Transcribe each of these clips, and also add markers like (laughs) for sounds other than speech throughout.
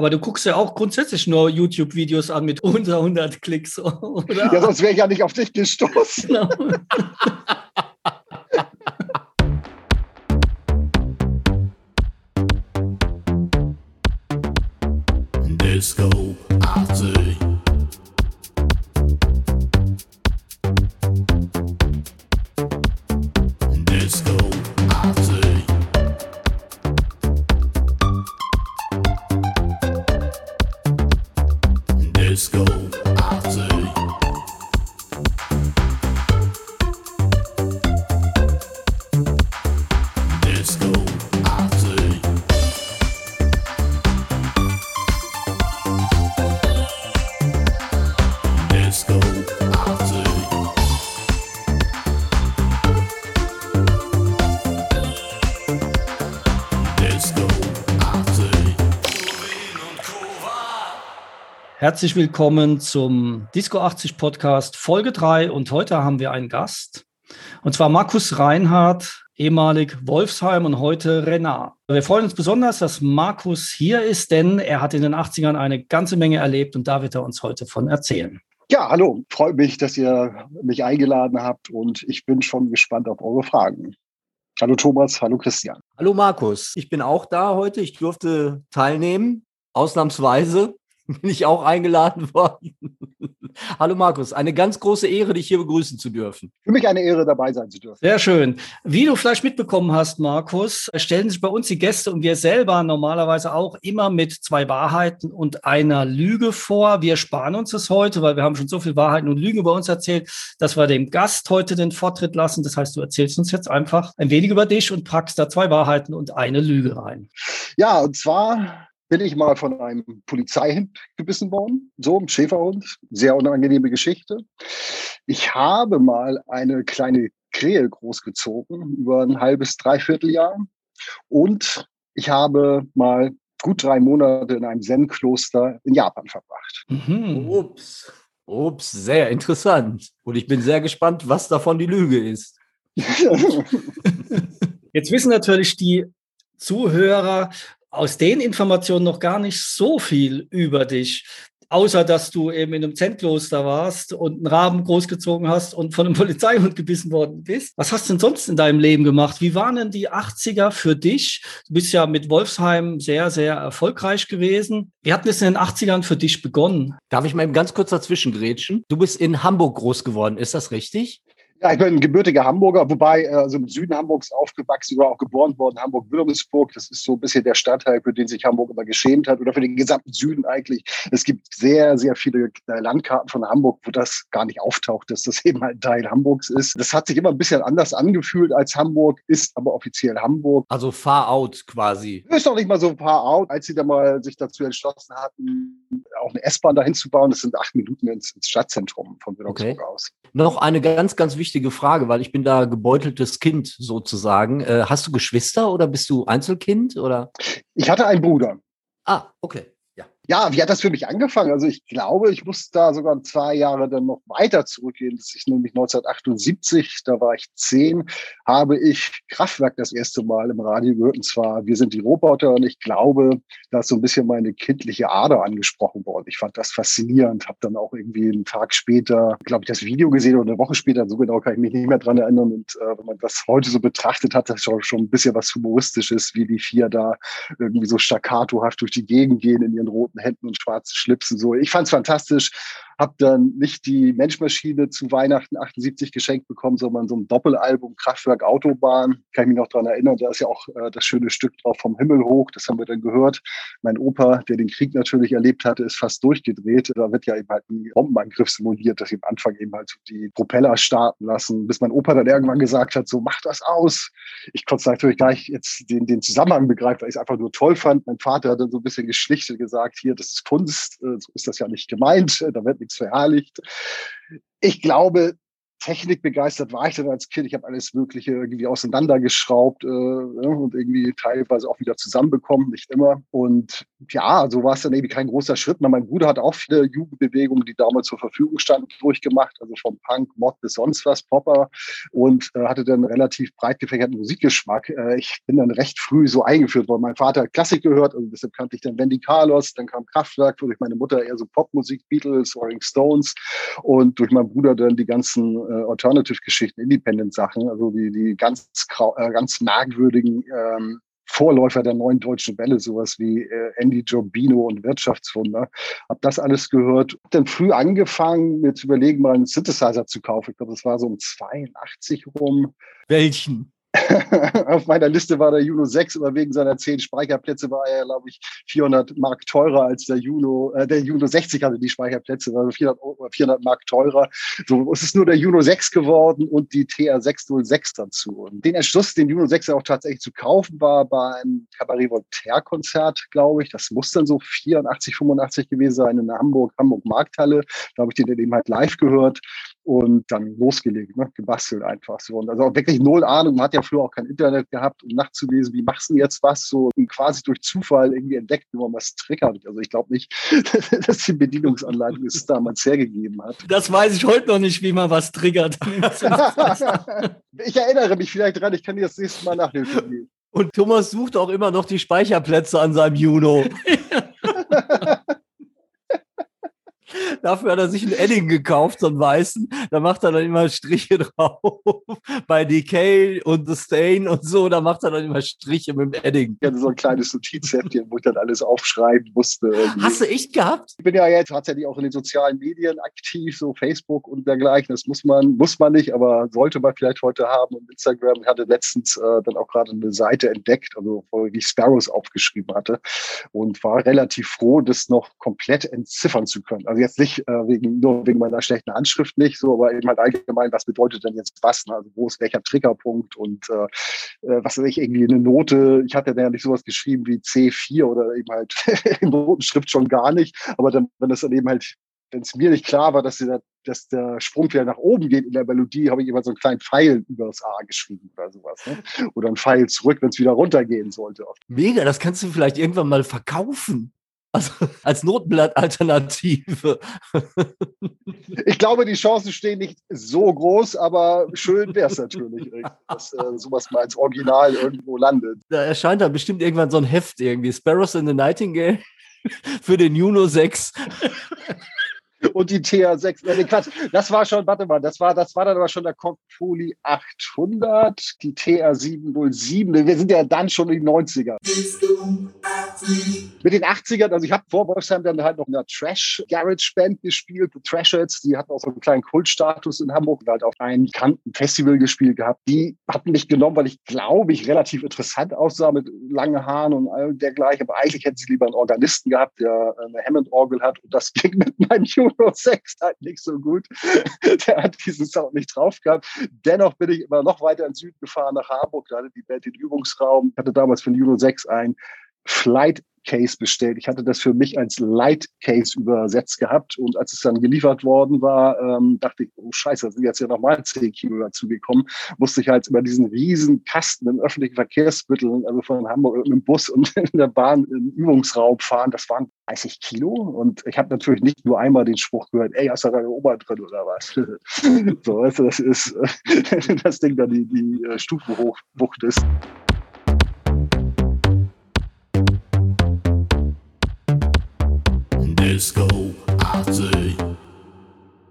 Aber du guckst ja auch grundsätzlich nur YouTube-Videos an mit (laughs) unter 100 Klicks, oder? Ja, sonst wäre ich ja nicht auf dich gestoßen. Genau. (laughs) Herzlich willkommen zum Disco 80 Podcast Folge 3 und heute haben wir einen Gast und zwar Markus Reinhardt, ehemalig Wolfsheim und heute Renard. Wir freuen uns besonders, dass Markus hier ist, denn er hat in den 80ern eine ganze Menge erlebt und da wird er uns heute von erzählen. Ja, hallo, freut mich, dass ihr mich eingeladen habt und ich bin schon gespannt auf eure Fragen. Hallo Thomas, hallo Christian. Hallo Markus, ich bin auch da heute. Ich durfte teilnehmen, ausnahmsweise bin ich auch eingeladen (laughs) worden. Hallo Markus, eine ganz große Ehre, dich hier begrüßen zu dürfen. Für mich eine Ehre, dabei sein zu dürfen. Sehr schön. Wie du vielleicht mitbekommen hast, Markus, stellen sich bei uns die Gäste und wir selber normalerweise auch immer mit zwei Wahrheiten und einer Lüge vor. Wir sparen uns das heute, weil wir haben schon so viel Wahrheiten und Lügen über uns erzählt, dass wir dem Gast heute den Vortritt lassen. Das heißt, du erzählst uns jetzt einfach ein wenig über dich und packst da zwei Wahrheiten und eine Lüge rein. Ja, und zwar bin ich mal von einem Polizeihund gebissen worden, so ein Schäferhund, sehr unangenehme Geschichte. Ich habe mal eine kleine Krähe großgezogen über ein halbes, dreiviertel Jahr und ich habe mal gut drei Monate in einem Zen-Kloster in Japan verbracht. Mhm. Ups, ups, sehr interessant. Und ich bin sehr gespannt, was davon die Lüge ist. (laughs) (laughs) Jetzt wissen natürlich die Zuhörer, aus den Informationen noch gar nicht so viel über dich. Außer dass du eben in einem Zentkloster warst und einen Raben großgezogen hast und von einem (laughs) Polizeihund gebissen worden bist. Was hast du denn sonst in deinem Leben gemacht? Wie waren denn die 80er für dich? Du bist ja mit Wolfsheim sehr, sehr erfolgreich gewesen. Wie hat es in den 80ern für dich begonnen? Darf ich mal ganz kurz dazwischen grätschen? Du bist in Hamburg groß geworden, ist das richtig? Ja, ich bin ein gebürtiger Hamburger, wobei äh, also im Süden Hamburgs aufgewachsen, sogar auch geboren worden, Hamburg-Wilhelmsburg. Das ist so ein bisschen der Stadtteil, für den sich Hamburg immer geschämt hat oder für den gesamten Süden eigentlich. Es gibt sehr, sehr viele äh, Landkarten von Hamburg, wo das gar nicht auftaucht, dass das (laughs) eben ein Teil Hamburgs ist. Das hat sich immer ein bisschen anders angefühlt als Hamburg, ist aber offiziell Hamburg. Also far out quasi. Ist doch nicht mal so far out, als sie da mal sich dazu entschlossen hatten, auch eine S-Bahn dahin zu bauen. Das sind acht Minuten ins, ins Stadtzentrum von Wilhelmsburg okay. aus. Noch eine ganz, ganz wichtige Frage, weil ich bin da gebeuteltes Kind sozusagen. Äh, hast du Geschwister oder bist du Einzelkind oder? Ich hatte einen Bruder. Ah, okay. Ja, wie hat das für mich angefangen? Also ich glaube, ich muss da sogar zwei Jahre dann noch weiter zurückgehen. Das ist nämlich 1978, da war ich zehn, habe ich Kraftwerk das erste Mal im Radio gehört. Und zwar Wir sind die Roboter. Und ich glaube, da ist so ein bisschen meine kindliche Ader angesprochen worden. Ich fand das faszinierend, habe dann auch irgendwie einen Tag später, glaube ich, das Video gesehen oder eine Woche später, so genau kann ich mich nicht mehr dran erinnern. Und äh, wenn man das heute so betrachtet, hat das schon, schon ein bisschen was Humoristisches, wie die vier da irgendwie so staccatohaft durch die Gegend gehen in ihren roten Händen und schwarzen Schlipsen. So, ich fand es fantastisch habe dann nicht die Menschmaschine zu Weihnachten 78 geschenkt bekommen, sondern so ein Doppelalbum Kraftwerk Autobahn. Kann ich mich noch daran erinnern, da ist ja auch äh, das schöne Stück drauf vom Himmel hoch. Das haben wir dann gehört. Mein Opa, der den Krieg natürlich erlebt hatte, ist fast durchgedreht. Da wird ja eben halt ein Bombenangriff simuliert, dass sie am Anfang eben halt die Propeller starten lassen, bis mein Opa dann irgendwann gesagt hat, so mach das aus. Ich konnte natürlich gar nicht jetzt den, den Zusammenhang begreifen, weil ich es einfach nur toll fand. Mein Vater hat dann so ein bisschen geschlichtet gesagt, hier, das ist Kunst, äh, so ist das ja nicht gemeint, da wird nichts verherrlicht. Ich glaube, technikbegeistert war ich dann als Kind. Ich habe alles Mögliche irgendwie auseinandergeschraubt äh, ne, und irgendwie teilweise auch wieder zusammenbekommen, nicht immer. Und ja, so war es dann irgendwie kein großer Schritt. Mein Bruder hat auch viele Jugendbewegungen, die damals zur Verfügung standen, durchgemacht, also vom Punk, Mod bis sonst was, Popper und äh, hatte dann relativ breit gefächerten Musikgeschmack. Äh, ich bin dann recht früh so eingeführt worden. Mein Vater hat Klassik gehört, also deshalb kannte ich dann Wendy Carlos, dann kam Kraftwerk, durch meine Mutter eher so Popmusik, Beatles, Rolling Stones und durch meinen Bruder dann die ganzen äh, Alternative-Geschichten, Independent-Sachen, also die, die ganz, äh, ganz merkwürdigen ähm, Vorläufer der neuen deutschen Welle, sowas wie äh, Andy Giobino und Wirtschaftswunder. Hab das alles gehört. Hab dann früh angefangen, mir zu überlegen, mal einen Synthesizer zu kaufen. Ich glaube, das war so um 82 rum. Welchen? (laughs) auf meiner Liste war der Juno 6, aber wegen seiner 10 Speicherplätze war er, glaube ich, 400 Mark teurer als der Juno. Äh, der Juno 60 hatte die Speicherplätze, also 400, 400 Mark teurer. So es ist nur der Juno 6 geworden und die TR606 dazu. Und den Entschluss, den Juno 6 auch tatsächlich zu kaufen, war beim Cabaret Voltaire Konzert, glaube ich. Das muss dann so 84, 85 gewesen sein in der Hamburg, Hamburg Markthalle. Da habe ich den dann eben halt live gehört und dann losgelegt, ne? gebastelt einfach so. Und also auch wirklich null Ahnung. Man hat ja früher auch kein Internet gehabt, um nachzulesen, wie machst du jetzt was? So quasi durch Zufall irgendwie entdeckt, wie man was triggert. Also ich glaube nicht, (laughs) dass die Bedienungsanleitung es damals hergegeben hat. Das weiß ich heute noch nicht, wie man was triggert. (laughs) ich erinnere mich vielleicht dran, ich kann dir das nächste Mal Nachhilfe geben. Und Thomas sucht auch immer noch die Speicherplätze an seinem Juno. (laughs) (laughs) Dafür hat er sich einen Edding gekauft, so einen weißen. Da macht er dann immer Striche (laughs) drauf. Bei Decay und The Stain und so, da macht er dann immer Striche mit dem Edding. Ich hatte so ein kleines Notizheftchen, wo ich dann alles aufschreiben musste. Irgendwie. Hast du echt gehabt? Ich bin ja jetzt tatsächlich auch in den sozialen Medien aktiv, so Facebook und dergleichen. Das muss man, muss man nicht, aber sollte man vielleicht heute haben. Und Instagram ich hatte letztens äh, dann auch gerade eine Seite entdeckt, also wo ich Sparrows aufgeschrieben hatte und war relativ froh, das noch komplett entziffern zu können. Also jetzt nicht äh, wegen, nur wegen meiner schlechten Anschrift nicht, so, aber eben halt allgemein, was bedeutet denn jetzt was? Ne? Also wo ist welcher Triggerpunkt und äh, äh was weiß ich, irgendwie eine Note. Ich hatte ja nicht sowas geschrieben wie C4 oder eben halt (laughs) in Notenschrift schon gar nicht. Aber dann, wenn das dann eben halt wenn es mir nicht klar war, dass der, dass der Sprung wieder nach oben geht in der Melodie, habe ich immer so einen kleinen Pfeil über das A geschrieben oder sowas. Ne? Oder einen Pfeil zurück, wenn es wieder runtergehen sollte. Mega, das kannst du vielleicht irgendwann mal verkaufen. Also (laughs) als Notenblatt-Alternative. Ich glaube, die Chancen stehen nicht so groß, aber schön wäre es natürlich, dass äh, sowas mal als Original irgendwo landet. Da erscheint dann bestimmt irgendwann so ein Heft irgendwie. Sparrows in the Nightingale (laughs) für den Juno 6 und die TH6. Nee, Quatsch, das war schon, warte mal, das war, das war dann aber schon der Compoli 800, die TR707. Wir sind ja dann schon in den 90er. Mit den 80ern, also ich habe vor Wolfsheim dann halt noch in einer Trash-Garage-Band gespielt, The Trashheads, die hatten auch so einen kleinen Kultstatus in Hamburg und halt auf einem bekannten Festival gespielt gehabt. Die hatten mich genommen, weil ich glaube ich relativ interessant aussah mit langen Haaren und all dergleichen, aber eigentlich hätten sie lieber einen Organisten gehabt, der eine Hammond-Orgel hat und das ging mit meinem Juno 6 halt nicht so gut. (laughs) Der hat diesen Sound nicht drauf gehabt. Dennoch bin ich immer noch weiter in Süden gefahren nach Hamburg. Da hatte die Welt den Übungsraum. Ich hatte damals für den Juno 6 ein Flight Case bestellt. Ich hatte das für mich als Light Case übersetzt gehabt und als es dann geliefert worden war, ähm, dachte ich, oh Scheiße, da sind jetzt ja nochmal 10 Kilo dazugekommen. Musste ich halt über diesen riesen Kasten im öffentlichen Verkehrsmitteln, also von Hamburg mit dem Bus und (laughs) in der Bahn im Übungsraum fahren. Das waren 30 Kilo und ich habe natürlich nicht nur einmal den Spruch gehört, ey, hast du da eine Oma drin oder was? (laughs) so, weißt du, das ist (laughs) das Ding da die, die äh, Stufen hochwucht ist.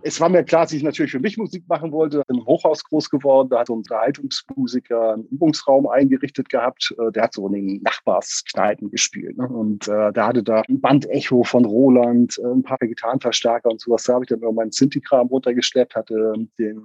Es war mir klar, dass ich natürlich für mich Musik machen wollte. Im Hochhaus groß geworden, da hat so ein Unterhaltungsmusiker einen Übungsraum eingerichtet gehabt. Äh, der hat so in den Nachbarskneipen gespielt. Ne? Und äh, da hatte da ein Bandecho von Roland, äh, ein paar Gitarrenverstärker und sowas. Da habe ich dann über meinen Sinti-Kram runtergeschleppt, hatte den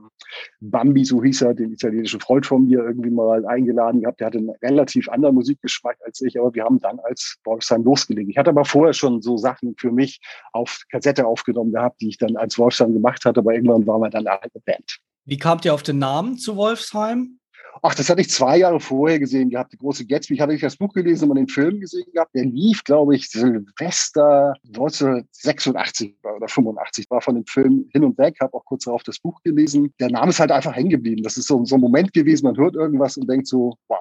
Bambi, so hieß er, den italienischen Freund von mir, irgendwie mal eingeladen gehabt. Der hatte einen relativ anderen Musikgeschmack als ich, aber wir haben dann als Wolfsheim losgelegt. Ich hatte aber vorher schon so Sachen für mich auf Kassette aufgenommen gehabt, die ich dann als Wolfsheim gemacht hat, aber irgendwann waren wir dann eine Band. Wie kamt ihr auf den Namen zu Wolfsheim? Ach, das hatte ich zwei Jahre vorher gesehen gehabt, die große Gatsby. Ich hatte das Buch gelesen, aber den Film gesehen gehabt. Der lief, glaube ich, Silvester 1986 oder 85 war von dem Film hin und weg, habe auch kurz darauf das Buch gelesen. Der Name ist halt einfach hängen geblieben. Das ist so, so ein Moment gewesen, man hört irgendwas und denkt so, wow,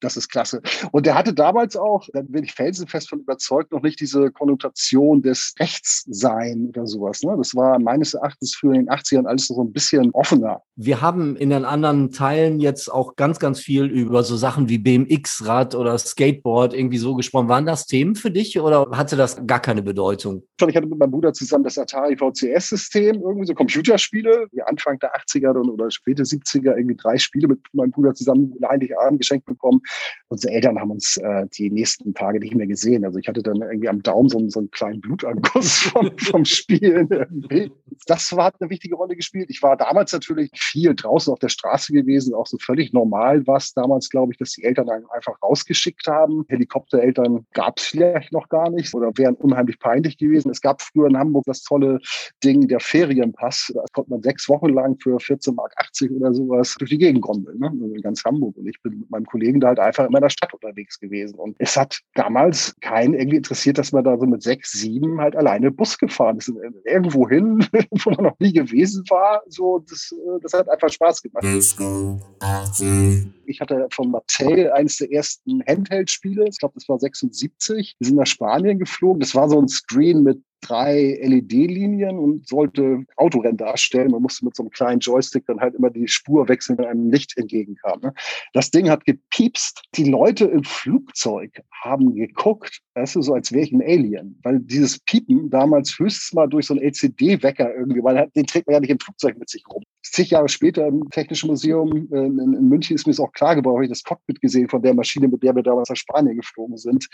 das ist klasse. Und der hatte damals auch, da bin ich felsenfest von überzeugt, noch nicht diese Konnotation des Rechtssein oder sowas. Ne? Das war meines Erachtens für den 80ern alles so ein bisschen offener. Wir haben in den anderen Teilen jetzt auch ganz, ganz viel über so Sachen wie BMX-Rad oder Skateboard irgendwie so gesprochen. Waren das Themen für dich oder hatte das gar keine Bedeutung? Ich hatte mit meinem Bruder zusammen das Atari VCS-System, irgendwie so Computerspiele, wie Anfang der 80er oder späte 70er, irgendwie drei Spiele mit meinem Bruder zusammen in Heiligabend geschenkt bekommen unsere Eltern haben uns äh, die nächsten Tage nicht mehr gesehen. Also ich hatte dann irgendwie am Daumen so, so einen kleinen Blutanguss (laughs) vom, vom Spielen. Das war, hat eine wichtige Rolle gespielt. Ich war damals natürlich viel draußen auf der Straße gewesen, auch so völlig normal war es damals, glaube ich, dass die Eltern einfach rausgeschickt haben. Helikoptereltern gab es vielleicht noch gar nicht oder wären unheimlich peinlich gewesen. Es gab früher in Hamburg das tolle Ding, der Ferienpass. Da konnte man sechs Wochen lang für 14,80 Mark oder sowas durch die Gegend gondeln, ne? Also in ganz Hamburg. Und ich bin mit meinem Kollegen da halt einfach immer in der Stadt unterwegs gewesen. Und es hat damals keinen irgendwie interessiert, dass man da so mit sechs, sieben halt alleine Bus gefahren ist. Irgendwo hin, (laughs) wo man noch nie gewesen war. So, das, äh, das hat einfach Spaß gemacht. Ich hatte von Mattel eines der ersten Handheld-Spiele. Ich glaube, das war 76. Wir sind nach Spanien geflogen. Das war so ein Screen mit drei LED-Linien und sollte Autorennen darstellen. Man musste mit so einem kleinen Joystick dann halt immer die Spur wechseln, wenn einem Licht entgegenkam. Ne? Das Ding hat gepiepst. Die Leute im Flugzeug haben geguckt, weißt du, so als wäre ich ein Alien. Weil dieses Piepen damals höchstens mal durch so einen LCD-Wecker irgendwie, weil den trägt man ja nicht im Flugzeug mit sich rum. Zig Jahre später im Technischen Museum äh, in, in München ist mir es auch klar geworden, habe ich das Cockpit gesehen von der Maschine, mit der wir damals nach Spanien geflogen sind.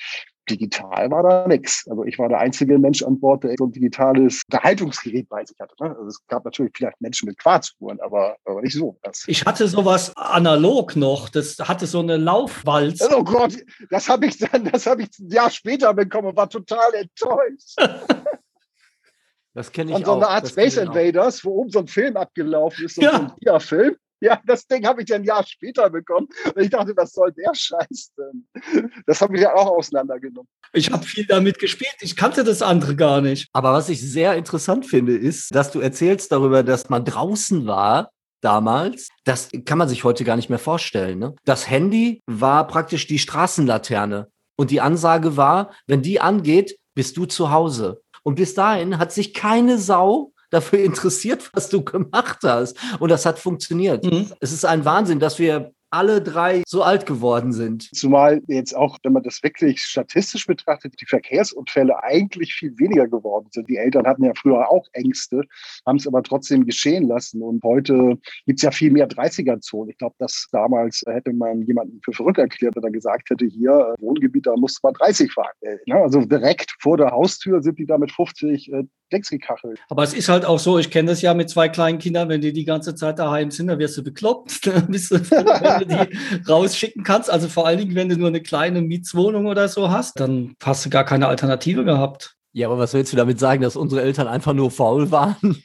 Digital war da nichts. Also ich war der einzige Mensch an Bord, der so ein digitales Unterhaltungsgerät bei sich hatte. Ne? Also es gab natürlich vielleicht Menschen mit Quarzuhren, aber, aber nicht so. Das. Ich hatte sowas analog noch. Das hatte so eine Laufwalz. Oh Gott, das habe ich dann, das habe ich ein Jahr später bekommen und war total enttäuscht. Das kenne ich Und so auch. eine Art Space auch. Invaders, wo oben so ein Film abgelaufen ist, so Ja. ein Dia-Film. Ja, das Ding habe ich dann ein Jahr später bekommen. Und ich dachte, was soll der Scheiß denn? Das habe ich ja auch auseinandergenommen. Ich habe viel damit gespielt. Ich kannte das andere gar nicht. Aber was ich sehr interessant finde, ist, dass du erzählst darüber, dass man draußen war damals. Das kann man sich heute gar nicht mehr vorstellen. Ne? Das Handy war praktisch die Straßenlaterne. Und die Ansage war, wenn die angeht, bist du zu Hause. Und bis dahin hat sich keine Sau dafür interessiert, (laughs) was du gemacht hast. Und das hat funktioniert. Mhm. Es ist ein Wahnsinn, dass wir alle drei so alt geworden sind. Zumal jetzt auch, wenn man das wirklich statistisch betrachtet, die Verkehrsunfälle eigentlich viel weniger geworden sind. Die Eltern hatten ja früher auch Ängste, haben es aber trotzdem geschehen lassen. Und heute gibt es ja viel mehr 30er-Zonen. Ich glaube, dass damals hätte man jemanden für verrückt erklärt, wenn er gesagt hätte, hier, äh, Wohngebiet, da musste man 30 fahren. Äh, ne? Also direkt vor der Haustür sind die da mit 50 äh, Decks gekachelt. Aber es ist halt auch so, ich kenne das ja mit zwei kleinen Kindern, wenn die die ganze Zeit daheim sind, dann wirst du bekloppt. (laughs) Bist du wenn du die (laughs) rausschicken kannst. Also vor allen Dingen, wenn du nur eine kleine Mietswohnung oder so hast, dann hast du gar keine Alternative gehabt. Ja, aber was willst du damit sagen, dass unsere Eltern einfach nur faul waren?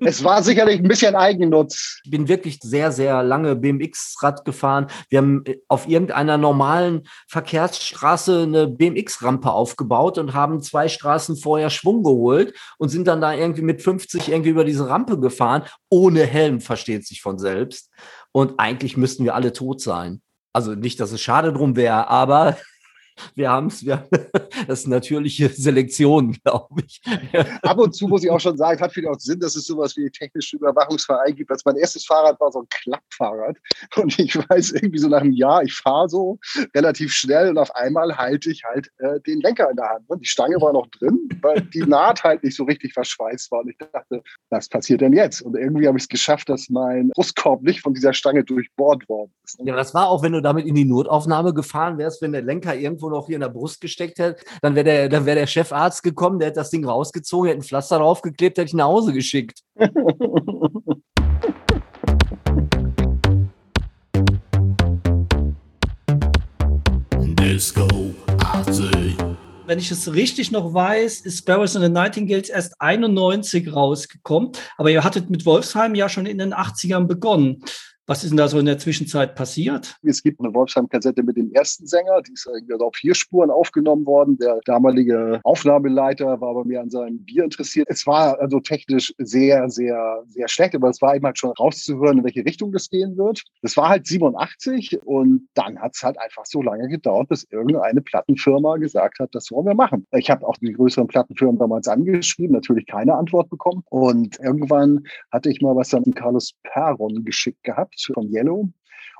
Es war sicherlich ein bisschen Eigennutz. Ich bin wirklich sehr, sehr lange BMX-Rad gefahren. Wir haben äh, auf irgendeiner normalen Verkehrsstraße eine BMX-Rampe aufgebaut und haben zwei Straßen vorher Schwung geholt und sind dann da irgendwie mit 50 irgendwie über diese Rampe gefahren. Ohne Helm, versteht sich von selbst. Und eigentlich müssten wir alle tot sein. Also nicht, dass es schade drum wäre, aber wir haben es, (laughs) wir, das ist natürliche Selektion, glaube ich. Ab und zu muss ich auch schon sagen, es hat vielleicht auch Sinn, dass es sowas wie technische Überwachungsverein gibt. Also mein erstes Fahrrad war so ein Klappfahrrad. Und ich weiß irgendwie so nach einem Jahr, ich fahre so relativ schnell und auf einmal halte ich halt äh, den Lenker in der Hand. Und die Stange war noch drin, weil die Naht halt nicht so richtig verschweißt war. Und ich dachte, was passiert denn jetzt? Und irgendwie habe ich es geschafft, dass mein Brustkorb nicht von dieser Stange durchbohrt worden ist. Ja, aber das war auch, wenn du damit in die Notaufnahme gefahren wärst, wenn der Lenker irgendwo noch hier in der Brust gesteckt hätte, dann wäre der, dann wäre der Chefarzt gekommen, der hätte das Ding rausgezogen, hätte ein Pflaster draufgeklebt, hätte ich nach Hause geschickt. Disco. Wenn ich es richtig noch weiß, ist Sparrows and the Nightingales erst 91 rausgekommen. Aber ihr hattet mit Wolfsheim ja schon in den 80ern begonnen. Was ist denn da so in der Zwischenzeit passiert? Es gibt eine Wolfsheim-Kassette mit dem ersten Sänger, die ist auf vier Spuren aufgenommen worden. Der damalige Aufnahmeleiter war bei mir an seinem Bier interessiert. Es war also technisch sehr, sehr, sehr schlecht, aber es war eben halt schon rauszuhören, in welche Richtung das gehen wird. Das war halt 87 und dann hat es halt einfach so lange gedauert, bis irgendeine Plattenfirma gesagt hat, das wollen wir machen. Ich habe auch die größeren Plattenfirmen damals angeschrieben, natürlich keine Antwort bekommen. Und irgendwann hatte ich mal was an Carlos Perron geschickt gehabt von Yellow.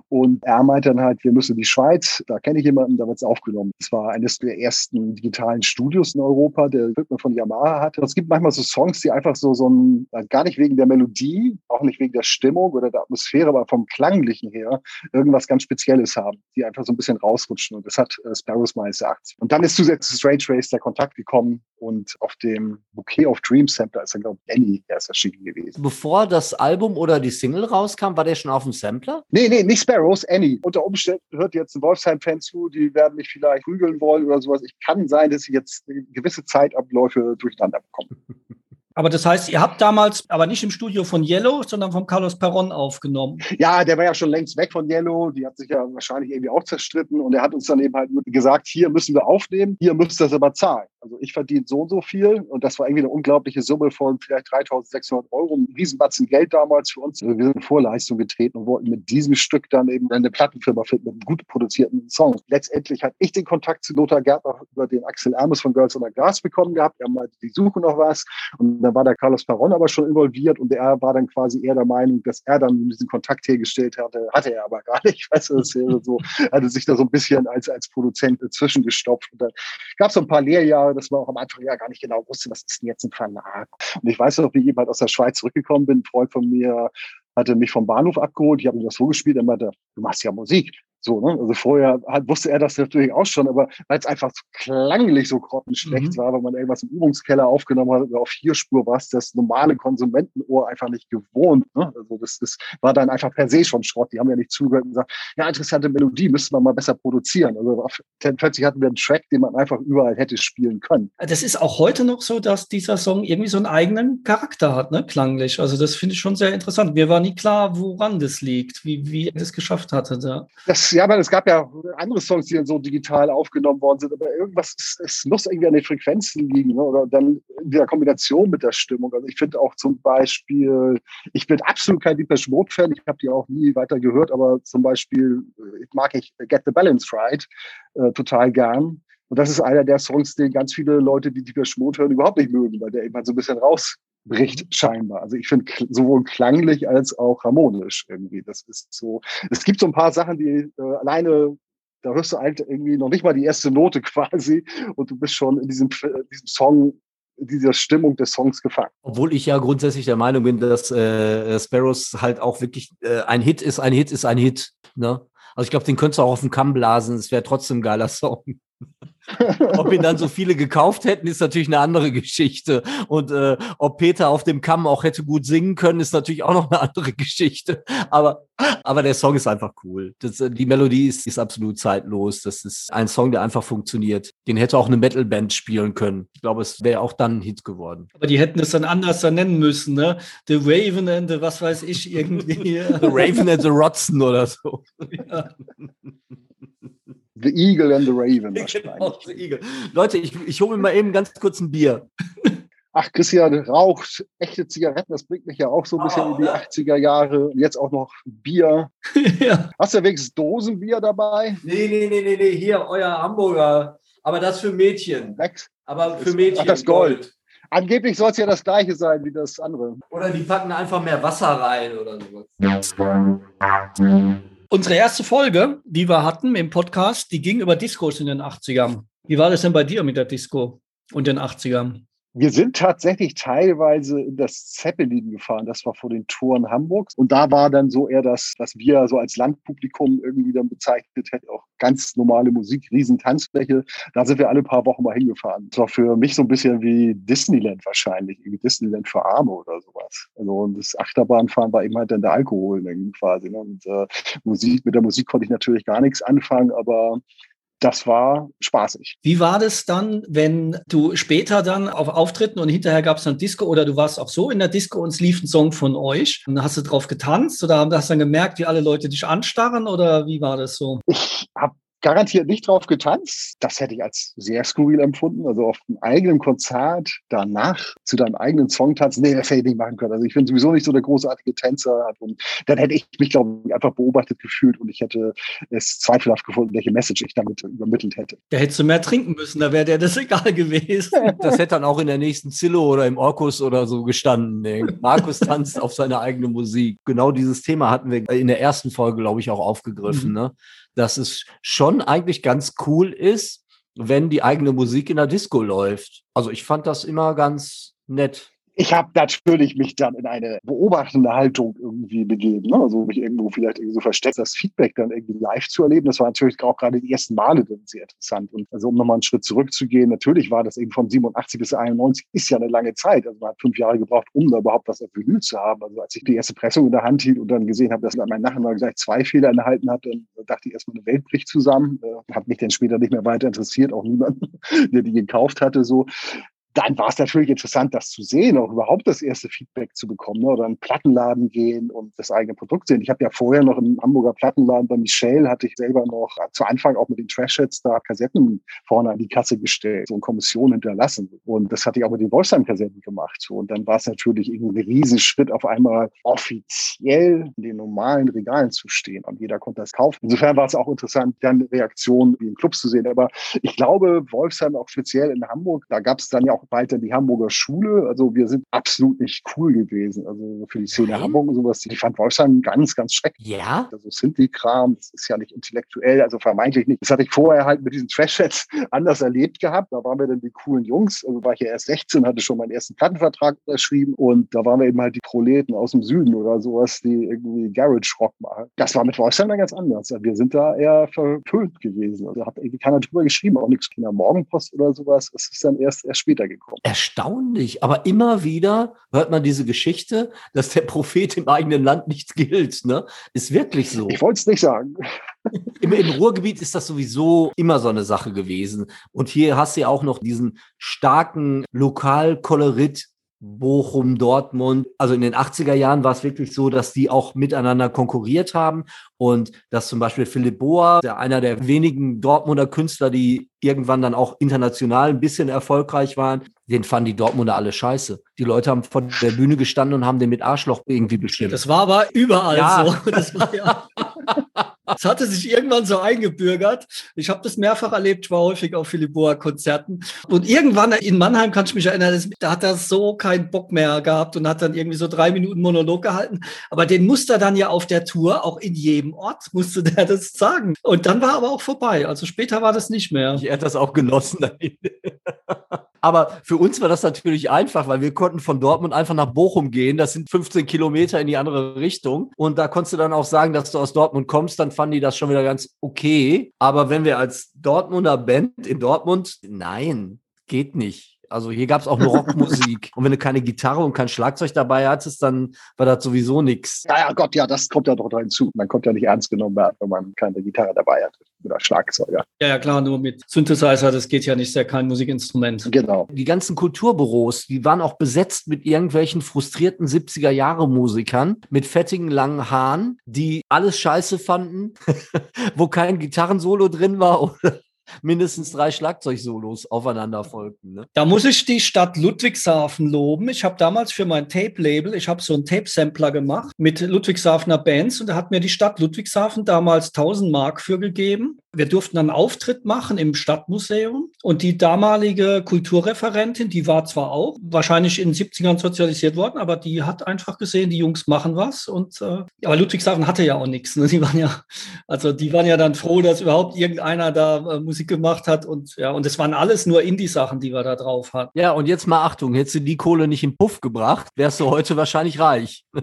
Und er meinte dann halt, wir müssen die Schweiz, da kenne ich jemanden, da wird es aufgenommen. Das war eines der ersten digitalen Studios in Europa, der Equipment von Yamaha hatte. Es gibt manchmal so Songs, die einfach so, so ein, gar nicht wegen der Melodie, auch nicht wegen der Stimmung oder der Atmosphäre, aber vom Klanglichen her irgendwas ganz Spezielles haben, die einfach so ein bisschen rausrutschen. Und das hat äh, Sparrows meines Erachtens. Und dann ist zusätzlich Strange Race der Kontakt gekommen und auf dem Bouquet of Dreams Sampler ist dann, glaube ich, Annie erst erschienen gewesen. Bevor das Album oder die Single rauskam, war der schon auf dem Sampler? Nee, nee, nicht Sparrows, Annie. Unter Umständen hört jetzt ein Wolfsheim-Fan zu, die werden mich vielleicht prügeln wollen oder sowas. Ich kann sein, dass ich jetzt gewisse Zeitabläufe durcheinander bekomme. (laughs) Aber das heißt, ihr habt damals aber nicht im Studio von Yellow, sondern von Carlos Perron aufgenommen. Ja, der war ja schon längst weg von Yellow. Die hat sich ja wahrscheinlich irgendwie auch zerstritten. Und er hat uns dann eben halt gesagt, hier müssen wir aufnehmen, hier müsst ihr das aber zahlen. Also ich verdiene so und so viel. Und das war irgendwie eine unglaubliche Summe von vielleicht 3600 Euro. Ein Riesenbatzen Geld damals für uns. Also wir sind in Vorleistung getreten und wollten mit diesem Stück dann eben eine Plattenfirma finden mit einem gut produzierten Song. Letztendlich hatte ich den Kontakt zu Lothar Gärtner über den Axel Ermes von Girls on the Gas bekommen gehabt. Er meinte, die suchen noch was. Und dann war der Carlos Paron aber schon involviert und er war dann quasi eher der Meinung, dass er dann diesen Kontakt hergestellt hatte. Hatte er aber gar nicht. (laughs) Weißt du, das wäre so, hatte sich da so ein bisschen als, als Produzent zwischengestopft. Und dann gab es so ein paar Lehrjahre, dass man auch am Anfang ja gar nicht genau wusste, was ist denn jetzt ein Verlag. Und ich weiß noch, wie jemand aus der Schweiz zurückgekommen bin, ein Freund von mir hatte mich vom Bahnhof abgeholt, ich habe ihm das so gespielt, er meinte, du machst ja Musik. So, ne? Also vorher halt wusste er das natürlich auch schon, aber weil es einfach so klanglich so grottenschlecht mhm. war, weil man irgendwas im Übungskeller aufgenommen hat oder auf Vierspur war es das normale Konsumentenohr einfach nicht gewohnt. Ne? Also das, das war dann einfach per se schon Schrott. Die haben ja nicht zugehört und gesagt, ja, interessante Melodie, müsste man mal besser produzieren. Also plötzlich hatten wir einen Track, den man einfach überall hätte spielen können. Das ist auch heute noch so, dass dieser Song irgendwie so einen eigenen Charakter hat, ne? klanglich. Also das finde ich schon sehr interessant. Mir war nie klar, woran das liegt, wie, wie er das geschafft hatte. Da. Das ja, weil es gab ja andere Songs, die dann so digital aufgenommen worden sind, aber irgendwas, es, es muss irgendwie an den Frequenzen liegen ne? oder dann in der Kombination mit der Stimmung. Also ich finde auch zum Beispiel, ich bin absolut kein Deepesh Mode Fan, ich habe die auch nie weiter gehört, aber zum Beispiel äh, mag ich Get the Balance Right äh, total gern. Und das ist einer der Songs, den ganz viele Leute, die Deepesh Mode hören, überhaupt nicht mögen, weil der eben halt so ein bisschen raus bricht scheinbar. Also ich finde sowohl klanglich als auch harmonisch irgendwie. Das ist so. Es gibt so ein paar Sachen, die äh, alleine da hörst du halt irgendwie noch nicht mal die erste Note (laughs) quasi und du bist schon in diesem, diesem Song dieser Stimmung des Songs gefangen. Obwohl ich ja grundsätzlich der Meinung bin, dass äh, Sparrows halt auch wirklich äh, ein Hit ist, ein Hit ist ein Hit. Ne? Also ich glaube, den könntest du auch auf den Kamm blasen. Es wäre trotzdem ein geiler (laughs) Song. Ob ihn dann so viele gekauft hätten, ist natürlich eine andere Geschichte. Und äh, ob Peter auf dem Kamm auch hätte gut singen können, ist natürlich auch noch eine andere Geschichte. Aber, aber der Song ist einfach cool. Das, äh, die Melodie ist, ist absolut zeitlos. Das ist ein Song, der einfach funktioniert. Den hätte auch eine Metalband spielen können. Ich glaube, es wäre auch dann ein Hit geworden. Aber die hätten es dann anders dann nennen müssen, ne? The Raven and the was weiß ich irgendwie. (laughs) the Raven and the Rotzen oder so. (laughs) Ja. The Eagle and the Raven. (laughs) Genau, the Eagle. Leute, ich, ich hole mir mal eben ganz kurz ein Bier. Ach, Christian raucht echte Zigaretten, das bringt mich ja auch so ein bisschen oh, in die ja. 80er Jahre. Und jetzt auch noch Bier. (laughs) ja. Hast du wenigstens Dosenbier dabei? Nee, nee, nee, nee, nee, hier, euer Hamburger. Aber das für Mädchen. Max? Aber für Mädchen. Ach, das Gold. Gold. Angeblich soll es ja das gleiche sein wie das andere. Oder die packen einfach mehr Wasser rein oder sowas. Unsere erste Folge, die wir hatten im Podcast, die ging über Discos in den 80ern. Wie war das denn bei dir mit der Disco und den 80ern? Wir sind tatsächlich teilweise in das Zeppelin gefahren. Das war vor den Toren Hamburgs. Und da war dann so eher das, was wir so als Landpublikum irgendwie dann bezeichnet hätten, auch ganz normale Musik, riesen Tanzfläche. Da sind wir alle paar Wochen mal hingefahren. Das war für mich so ein bisschen wie Disneyland wahrscheinlich, irgendwie Disneyland für Arme oder sowas. Also und das Achterbahnfahren war eben halt dann der Alkohol quasi. Ne? Und äh, Musik, mit der Musik konnte ich natürlich gar nichts anfangen, aber das war spaßig. Wie war das dann, wenn du später dann auf Auftritten und hinterher gab es dann Disco oder du warst auch so in der Disco und es lief ein Song von euch und hast du drauf getanzt oder hast du dann gemerkt, wie alle Leute dich anstarren oder wie war das so? Ich habe garantiert nicht drauf getanzt. Das hätte ich als sehr skurril empfunden. Also auf einem eigenen Konzert danach zu deinem eigenen Song tanzen, nee, das hätte ich nicht machen können. Also ich bin sowieso nicht so der großartige Tänzer. Und dann hätte ich mich, glaube ich, einfach beobachtet gefühlt und ich hätte es zweifelhaft gefunden, welche Message ich damit übermittelt hätte. Da hättest du mehr trinken müssen, da wäre dir das (laughs) egal gewesen. Das hätte dann auch in der nächsten Zillow oder im Orkus oder so gestanden. Nee. Markus (laughs) tanzt auf seine eigene Musik. Genau dieses Thema hatten wir in der ersten Folge, glaube ich, auch aufgegriffen. Mhm. Ne? Dass es schon eigentlich ganz cool ist, wenn die eigene Musik in der Disco läuft. Also ich fand das immer ganz nett ich habe natürlich mich dann in eine beobachtende Haltung irgendwie begeben. Ne? Also mich irgendwo vielleicht irgendwie so versteckt, das Feedback dann irgendwie live zu erleben. Das war natürlich auch gerade die ersten Male dann sehr interessant. Und also um nochmal einen Schritt zurückzugehen, natürlich war das eben von 87 bis 91 ist ja eine lange Zeit. Also man hat fünf Jahre gebraucht, um da überhaupt was auf Vinyl zu haben. Also als ich die erste Pressung in der Hand hielt und dann gesehen habe, dass mein Nachbar gleich zwei Fehler enthalten hat, dann dachte ich erstmal, eine Welt bricht zusammen. Äh, hat mich dann später nicht mehr weiter interessiert, auch niemand, (laughs) der die gekauft hatte. So dann war es natürlich interessant, das zu sehen, auch überhaupt das erste Feedback zu bekommen ne? oder in einen Plattenladen gehen und das eigene Produkt sehen. Ich habe ja vorher noch im Hamburger Plattenladen bei Michelle, hatte ich selber noch zu Anfang auch mit den Trash-Hits da Kassetten vorne an die Kasse gestellt, eine Kommission hinterlassen. Und das hatte ich auch mit den Wolfsheim-Kassetten gemacht. Und dann war es natürlich irgendwie ein Riesenschritt, auf einmal offiziell in den normalen Regalen zu stehen und jeder konnte das kaufen. Insofern war es auch interessant, dann Reaktionen in Clubs zu sehen. Aber ich glaube, Wolfsheim auch speziell in Hamburg, da gab es dann ja auch weiter die Hamburger Schule. Also wir sind absolut nicht cool gewesen. Also für die Szene Nein. Hamburg und sowas. Die fand Wolfsheim ganz, ganz schrecklich. Ja. Also Sinti-Kram, das ist ja nicht intellektuell, also vermeintlich nicht. Das hatte ich vorher halt mit diesen Trash-Chats (laughs) anders erlebt gehabt. Da waren wir dann die coolen Jungs. Also war ich ja erst 16, hatte schon meinen ersten Plattenvertrag unterschrieben und da waren wir eben halt die Proleten aus dem Süden oder sowas, die irgendwie Garage Rock machen. Das war mit Wolfsheim dann ganz anders. Wir sind da eher verpönt gewesen. Also hat irgendwie keiner drüber geschrieben, auch nichts in der Morgenpost oder sowas. Es ist dann erst, erst später gekommen. Erstaunlich. Aber immer wieder hört man diese Geschichte, dass der Prophet im eigenen Land nichts gilt. Ne? Ist wirklich so. Ich wollte es nicht sagen. (laughs) Im, Im Ruhrgebiet ist das sowieso immer so eine Sache gewesen. Und hier hast du ja auch noch diesen starken Lokalkolorit Bochum, Dortmund. Also in den 80er Jahren war es wirklich so, dass die auch miteinander konkurriert haben und dass zum Beispiel Philipp Boa, der einer der wenigen Dortmunder Künstler, die irgendwann dann auch international ein bisschen erfolgreich waren, den fanden die Dortmunder alle scheiße. Die Leute haben vor der Bühne gestanden und haben den mit Arschloch irgendwie bestimmt. Das war aber überall ja. so. Das war ja. (laughs) Es hatte sich irgendwann so eingebürgert. Ich habe das mehrfach erlebt, ich war häufig auf Philipp Boa Konzerten. Und irgendwann in Mannheim kann ich mich erinnern, da hat er so keinen Bock mehr gehabt und hat dann irgendwie so drei Minuten Monolog gehalten. Aber den musste er dann ja auf der Tour, auch in jedem Ort, musste der das sagen. Und dann war aber auch vorbei. Also später war das nicht mehr. Ich hätte das auch genossen. Aber für uns war das natürlich einfach, weil wir konnten von Dortmund einfach nach Bochum gehen. Das sind 15 Kilometer in die andere Richtung. Und da konntest du dann auch sagen, dass du aus Dortmund kommst. Dann fanden die das schon wieder ganz okay. Aber wenn wir als Dortmunder Band in Dortmund, nein, geht nicht. Also hier gab es auch nur (laughs) Rockmusik. und wenn du keine Gitarre und kein Schlagzeug dabei hattest, dann war das sowieso nichts. Ja, ja, Gott, ja, das kommt ja doch hinzu. Man kommt ja nicht ernst genommen werden, wenn man keine Gitarre dabei hat oder Schlagzeuger. Ja, ja, klar, nur mit Synthesizer, das geht ja nicht, ist ja kein Musikinstrument. Genau. Die ganzen Kulturbüros, die waren auch besetzt mit irgendwelchen frustrierten 70er-Jahre-Musikern mit fettigen langen Haaren, die alles scheiße fanden, (laughs) wo kein Gitarrensolo drin war oder mindestens drei Schlagzeugsolos aufeinander folgten. Ne? Da muss ich die Stadt Ludwigshafen loben. Ich habe damals für mein Tape-Label, ich habe so einen Tape-Sampler gemacht mit Ludwigshafener Bands und da hat mir die Stadt Ludwigshafen damals 1000 Mark für gegeben. Wir durften einen Auftritt machen im Stadtmuseum und die damalige Kulturreferentin, die war zwar auch wahrscheinlich in den 70ern sozialisiert worden, aber die hat einfach gesehen, die Jungs machen was und äh, aber Ludwigshafen hatte ja auch nichts. Ne? Die waren ja, also die waren ja dann froh, dass überhaupt irgendeiner da äh, Musik gemacht hat und ja, und es waren alles nur Indie-Sachen, die wir da drauf hatten. Ja, und jetzt mal Achtung, hättest du die Kohle nicht im Puff gebracht, wärst du heute wahrscheinlich reich. (laughs)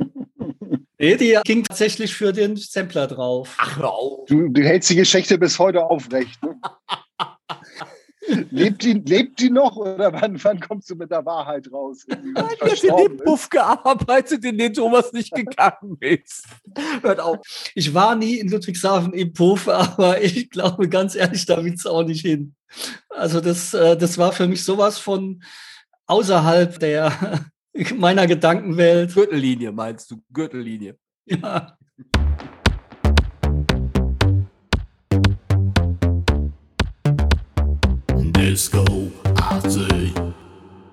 Nee, die ging tatsächlich für den Sampler drauf. Ach, hör auf. Du, du hältst die Geschichte bis heute aufrecht. Ne? (laughs) lebt, die, lebt die noch oder wann, wann kommst du mit der Wahrheit raus? (laughs) In verstorben dem ist? Puff gearbeitet, in den Thomas nicht gegangen ist. Hört auf. Ich war nie in Ludwigshafen im Puff, aber ich glaube ganz ehrlich, da will es auch nicht hin. Also das, äh, das war für mich sowas von außerhalb der (laughs) meiner Gedankenwelt. Gürtellinie meinst du? Gürtellinie. Ja. Disco 80.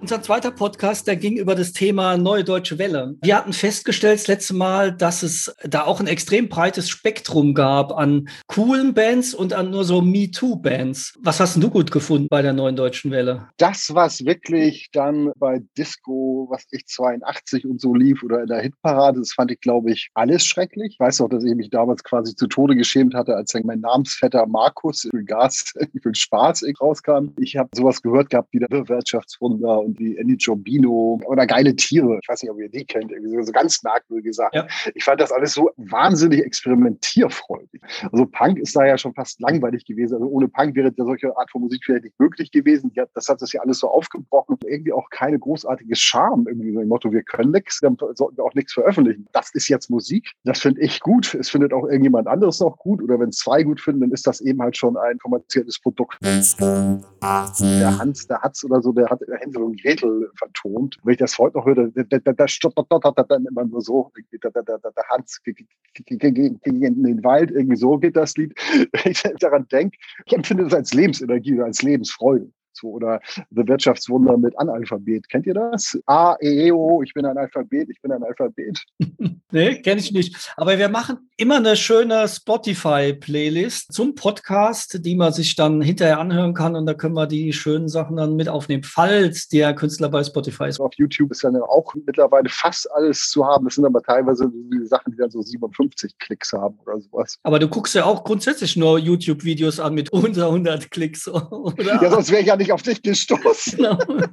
Unser zweiter Podcast, der ging über das Thema Neue Deutsche Welle. Wir hatten festgestellt das letzte Mal, dass es da auch ein extrem breites Spektrum gab an coolen Bands und an nur so Me-Too-Bands. Was hast du gut gefunden bei der Neuen Deutschen Welle? das, was wirklich dann bei Disco, was ich 82 und so lief oder in der Hitparade, das fand ich, glaube ich, alles schrecklich. Ich weiß auch, dass ich mich damals quasi zu Tode geschämt hatte, als mein Namensvetter Markus für Gas, (laughs) für Spaß rauskam. Ich habe sowas gehört gehabt wie der Wirtschaftswunder und wie Andy Giobino oder geile Tiere. Ich weiß nicht, ob ihr die kennt, irgendwie so, ganz merkwürdige Sachen. Ja. Ich fand das alles so wahnsinnig experimentierfreudig. Also Punk ist da ja schon fast langweilig gewesen. Also ohne Punk wäre ja solche Art von Musik vielleicht nicht möglich gewesen. Die hat, das hat das ja alles so aufgebrochen. Irgendwie auch keine großartige Charme. Irgendwie so im Motto, wir können nichts, dann sollten wir auch nichts veröffentlichen. Das ist jetzt Musik. Das finde ich gut. Es findet auch irgendjemand anderes noch gut. Oder wenn zwei gut finden, dann ist das eben halt schon ein kommerzielles Produkt. Disco 80. Der Hans, der Hatz oder so, der hat Hänsel und Gretel vertont. Wenn ich das heute noch höre, da, da, da dann immer nur so, der, der, der, der Hans ging in den Wald, irgendwie so geht das Lied. (laughs) Wenn ich daran denke, ich empfinde das als Lebensenergie als Lebensfreude. Oder The Wirtschaftswunder mit Analphabet. Kennt ihr das? A, E, E, O, ich bin ein Alphabet, ich bin ein Alphabet. (laughs) Nee, kenne ich nicht. Aber wir machen immer eine schöne Spotify-Playlist zum Podcast, die man sich dann hinterher anhören kann. Und da können wir die schönen Sachen dann mit aufnehmen, falls der Künstler bei Spotify ist. Auf YouTube ist dann auch mittlerweile fast alles zu haben. Das sind aber teilweise die Sachen, die dann so 57 Klicks haben oder sowas. Aber du guckst ja auch grundsätzlich nur YouTube-Videos an mit unter 100 Klicks, (laughs) oder? Ja, sonst wäre ich ja nicht auf dich gestoßen. Genau. (laughs)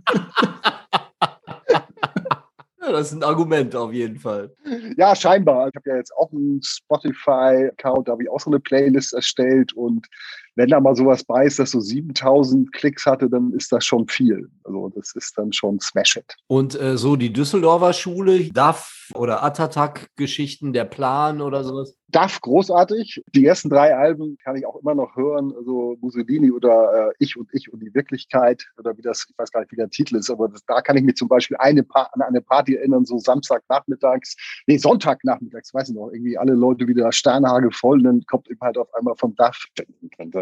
Ja, das ist ein Argument auf jeden Fall. Ja, scheinbar. Ich habe ja jetzt auch einen Spotify-Account, da habe ich auch so eine Playlist erstellt und wenn da mal sowas bei ist, dass so 7000 Klicks hatte, dann ist das schon viel. Also das ist dann schon Smash It. Und äh, so die Düsseldorfer Schule, DAF oder Atatak-Geschichten, der Plan oder sowas. DAF großartig. Die ersten drei Alben kann ich auch immer noch hören. Also Mussolini oder äh, Ich und Ich und die Wirklichkeit oder wie das, ich weiß gar nicht, wie der Titel ist, aber das, da kann ich mich zum Beispiel eine pa an eine Party erinnern, so Samstagnachmittags, nee, Sonntagnachmittags, weiß ich noch, irgendwie alle Leute wieder Sternhage voll und dann kommt eben halt auf einmal von DAF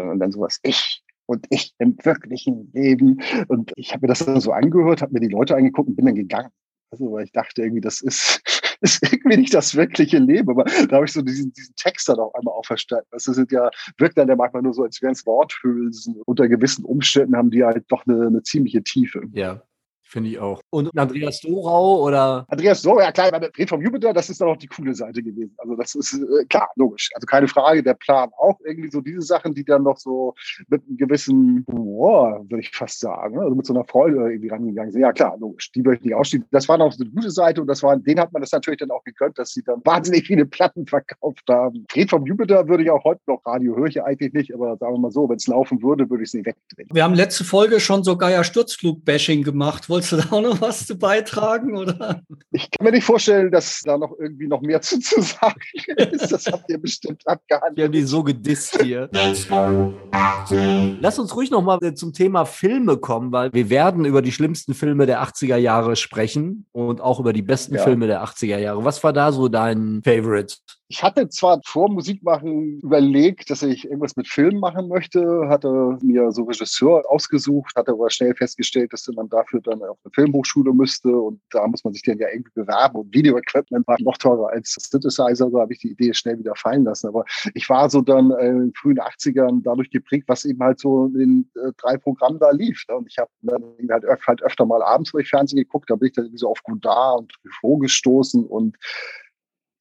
und dann sowas. Ich und ich im wirklichen Leben. Und ich habe mir das dann so angehört, habe mir die Leute angeguckt und bin dann gegangen. Also, weil ich dachte irgendwie, das ist, (laughs) ist irgendwie nicht das wirkliche Leben. Aber da habe ich so diesen, diesen Text dann auch einmal auch verstanden. Das sind ja, wirkt dann ja manchmal nur so, als wären es Worthülsen. Unter gewissen Umständen haben die halt doch eine, eine ziemliche Tiefe. Ja, finde ich auch. Und Andreas Dorau oder Andreas, so, ja klar, Red vom Jupiter, das ist dann auch die coole Seite gewesen. Also das ist äh, klar, logisch. Also keine Frage, der Plan auch irgendwie so diese Sachen, die dann noch so mit einem gewissen Humor, würde ich fast sagen, also mit so einer Freude irgendwie rangegangen sind. Ja klar, logisch, die möchte ich nicht ausstehen. Das war noch so eine gute Seite und das war, denen hat man das natürlich dann auch gegönnt, dass sie dann wahnsinnig viele Platten verkauft haben. Fred vom Jupiter würde ich auch heute noch Radio höre ich ja eigentlich nicht, aber sagen wir mal so, wenn es laufen würde, würde ich es nicht wegdrehen. Wir haben letzte Folge schon so Geier Sturzflug-Bashing gemacht. Wolltest du da auch noch was zu beitragen? Oder? Ich kann mir nicht vorstellen, dass da noch irgendwie noch mehr zu, zu sagen ist. Das habt ihr bestimmt wir abgehandelt. haben die so gedisst hier. Disco 80. Lass uns ruhig noch mal zum Thema Filme kommen, weil wir werden über die schlimmsten Filme der 80er Jahre sprechen und auch über die besten Ja. Filme der 80er Jahre. Was war da so dein Favorite? Ich hatte zwar vor Musik machen überlegt, dass ich irgendwas mit Film machen möchte, hatte mir so Regisseur ausgesucht, hatte aber schnell festgestellt, dass man dafür dann auf eine Filmhochschule müsste und da muss man sich dann ja irgendwie bewerben und Videoequipment war noch teurer als Synthesizer, da habe ich die Idee schnell wieder fallen lassen. Aber ich war so dann äh, in den frühen 80ern dadurch geprägt, was eben halt so in den äh, drei Programmen da lief. Ne? Und ich habe dann halt, halt öfter mal abends, ich Fernsehen geguckt, da bin ich dann so auf Godard und Truffaut gestoßen und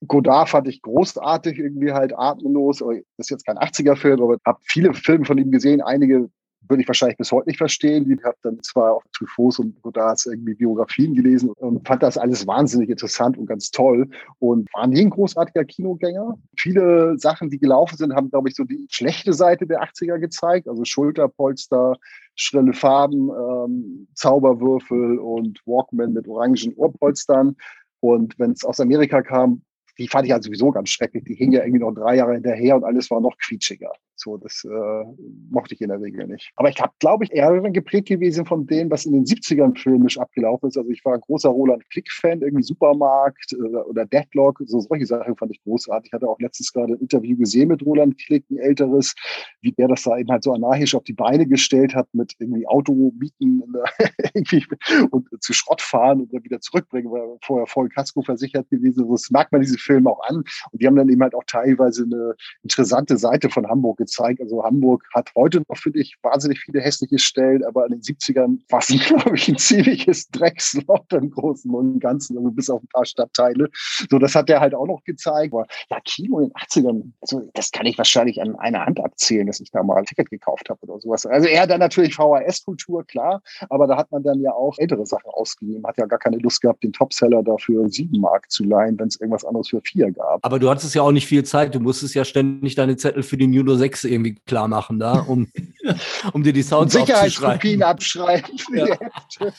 Godard fand ich großartig, irgendwie halt atemlos. Das ist jetzt kein 80er-Film, aber habe viele Filme von ihm gesehen. Einige würde ich wahrscheinlich bis heute nicht verstehen. Ich habe dann zwar auch Truffauts und Godards irgendwie Biografien gelesen und fand das alles wahnsinnig interessant und ganz toll und war nie ein großartiger Kinogänger. Viele Sachen, die gelaufen sind, haben, glaube ich, so die schlechte Seite der 80er gezeigt. Also Schulterpolster, schrille Farben, ähm, Zauberwürfel und Walkman mit orangen Ohrpolstern. Und wenn es aus Amerika kam, die fand ich halt sowieso ganz schrecklich. Die hing ja irgendwie noch drei Jahre hinterher und alles war noch quietschiger. So, das äh, mochte ich in der Regel nicht. Aber ich habe, glaube ich, eher geprägt gewesen von dem, was in den 70ern filmisch abgelaufen ist. Also ich war ein großer Roland Klick-Fan, irgendwie Supermarkt oder, äh, oder Deadlock, so solche Sachen fand ich großartig. Ich hatte auch letztens gerade ein Interview gesehen mit Roland Klick, ein älteres, wie der das da eben halt so anarchisch auf die Beine gestellt hat mit irgendwie Automieten (laughs) irgendwie und zu Schrott fahren und dann wieder zurückbringen, weil er vorher voll Kasko versichert gewesen. Das merkt man diese Filme auch an. Und die haben dann eben halt auch teilweise eine interessante Seite von Hamburg gezeigt. Also Hamburg hat heute noch, finde ich, wahnsinnig viele hässliche Stellen, aber in den 70ern war es, (laughs) glaube ich, ein ziemliches Drecksloch im Großen und Ganzen, also bis auf ein paar Stadtteile. So, das hat er halt auch noch gezeigt. Aber ja, Kino in den 80ern, also, das kann ich wahrscheinlich an einer Hand abzählen, dass ich da mal ein Ticket gekauft habe oder sowas. Also er dann natürlich VHS-Kultur, klar, aber da hat man dann ja auch ältere Sachen ausgegeben. Hat ja gar keine Lust gehabt, den Topseller dafür sieben Mark zu leihen, wenn es irgendwas anderes für vier gab. Aber du hattest ja auch nicht viel Zeit. Du musstest ja ständig deine Zettel für den Juno 6 irgendwie klar machen da, um, (laughs) um dir die Sounds Sicherheitskopien abschreiben. Ja. (laughs)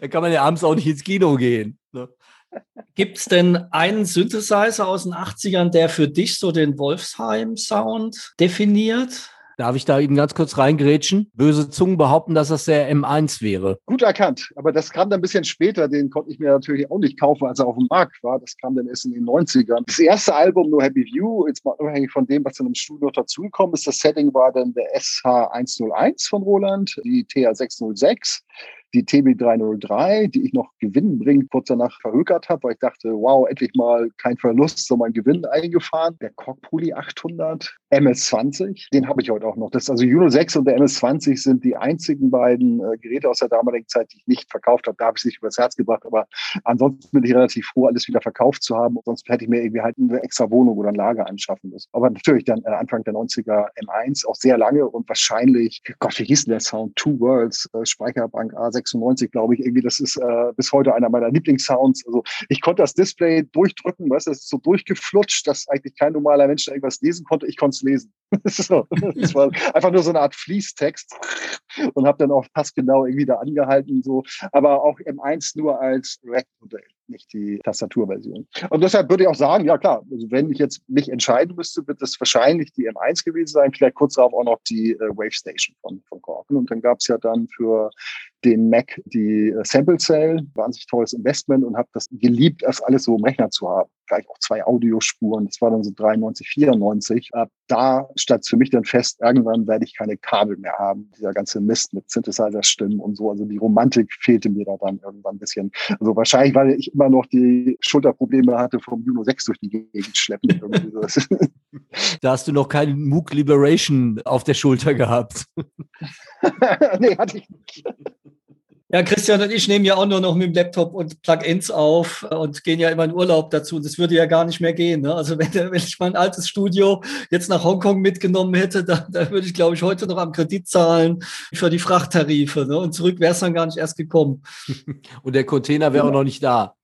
da kann man ja abends auch nicht ins Kino gehen. Ne? Gibt es denn einen Synthesizer aus den 80ern, der für dich so den Wolfsheim-Sound definiert? Darf ich da eben ganz kurz reingrätschen? Böse Zungen behaupten, dass das der M1 wäre. Gut erkannt, aber das kam dann ein bisschen später. Den konnte ich mir natürlich auch nicht kaufen, als er auf dem Markt war. Das kam dann erst in den 90ern. Das erste Album, No Happy View, jetzt mal unabhängig von dem, was dann im Studio dazugekommen ist, das Setting war dann der SH101 von Roland, die TH606 die TB303, die ich noch gewinnbringend kurz danach verhökert habe, weil ich dachte, wow, endlich mal kein Verlust, sondern Gewinn eingefahren. Der Cockpulli 800, MS20, den habe ich heute auch noch. Das also Juno 6 und der MS20 sind die einzigen beiden äh, Geräte aus der damaligen Zeit, die ich nicht verkauft habe. Da habe ich es nicht übers Herz gebracht, aber ansonsten bin ich relativ froh, alles wieder verkauft zu haben. Sonst hätte ich mir irgendwie halt eine extra Wohnung oder ein Lager anschaffen müssen. Aber natürlich dann äh, Anfang der 90er M1 auch sehr lange und wahrscheinlich, Gott, wie hieß denn der Sound? Two Worlds, äh, Speicherbank A6 96, glaube ich, irgendwie, das ist äh, bis heute einer meiner Lieblingssounds. Also ich konnte das Display durchdrücken, weißt du, das ist so durchgeflutscht, dass eigentlich kein normaler Mensch irgendwas lesen konnte. Ich konnte es lesen. (laughs) so, das war einfach nur so eine Art Fließtext und habe dann auch passgenau irgendwie da angehalten. So. Aber auch M1 nur als Rack-Modell nicht die Tastaturversion. Und deshalb würde ich auch sagen, ja klar, also wenn ich jetzt mich entscheiden müsste, wird es wahrscheinlich die M1 gewesen sein, vielleicht kurz darauf auch noch die äh, Wave Station von, von Korken. Und dann gab es ja dann für den Mac die äh, Sample Cell, wahnsinnig tolles Investment und habe das geliebt, das alles so im Rechner zu haben. Gleich auch zwei Audiospuren, das war dann so 93, 94. Ab da stand für mich dann fest, irgendwann werde ich keine Kabel mehr haben. Dieser ganze Mist mit Synthesizer-Stimmen und so. Also die Romantik fehlte mir da dann irgendwann ein bisschen. Also wahrscheinlich, weil ich immer noch die Schulterprobleme hatte vom Juno 6 durch die Gegend schleppen. (laughs) (laughs) da hast du noch keinen MOOC Liberation auf der Schulter gehabt. (laughs) nee, hatte ich nicht. Ja, Christian und ich nehmen ja auch nur noch mit dem Laptop und Plugins auf und gehen ja immer in Urlaub dazu. Das würde ja gar nicht mehr gehen. Ne? Also wenn, (laughs) wenn ich mein altes Studio jetzt nach Hongkong mitgenommen hätte, da, da würde ich, glaube ich, heute noch am Kredit zahlen für die Frachttarife. Ne? Und zurück wäre es dann gar nicht erst gekommen. (laughs) und der Container wäre ja. auch noch nicht da.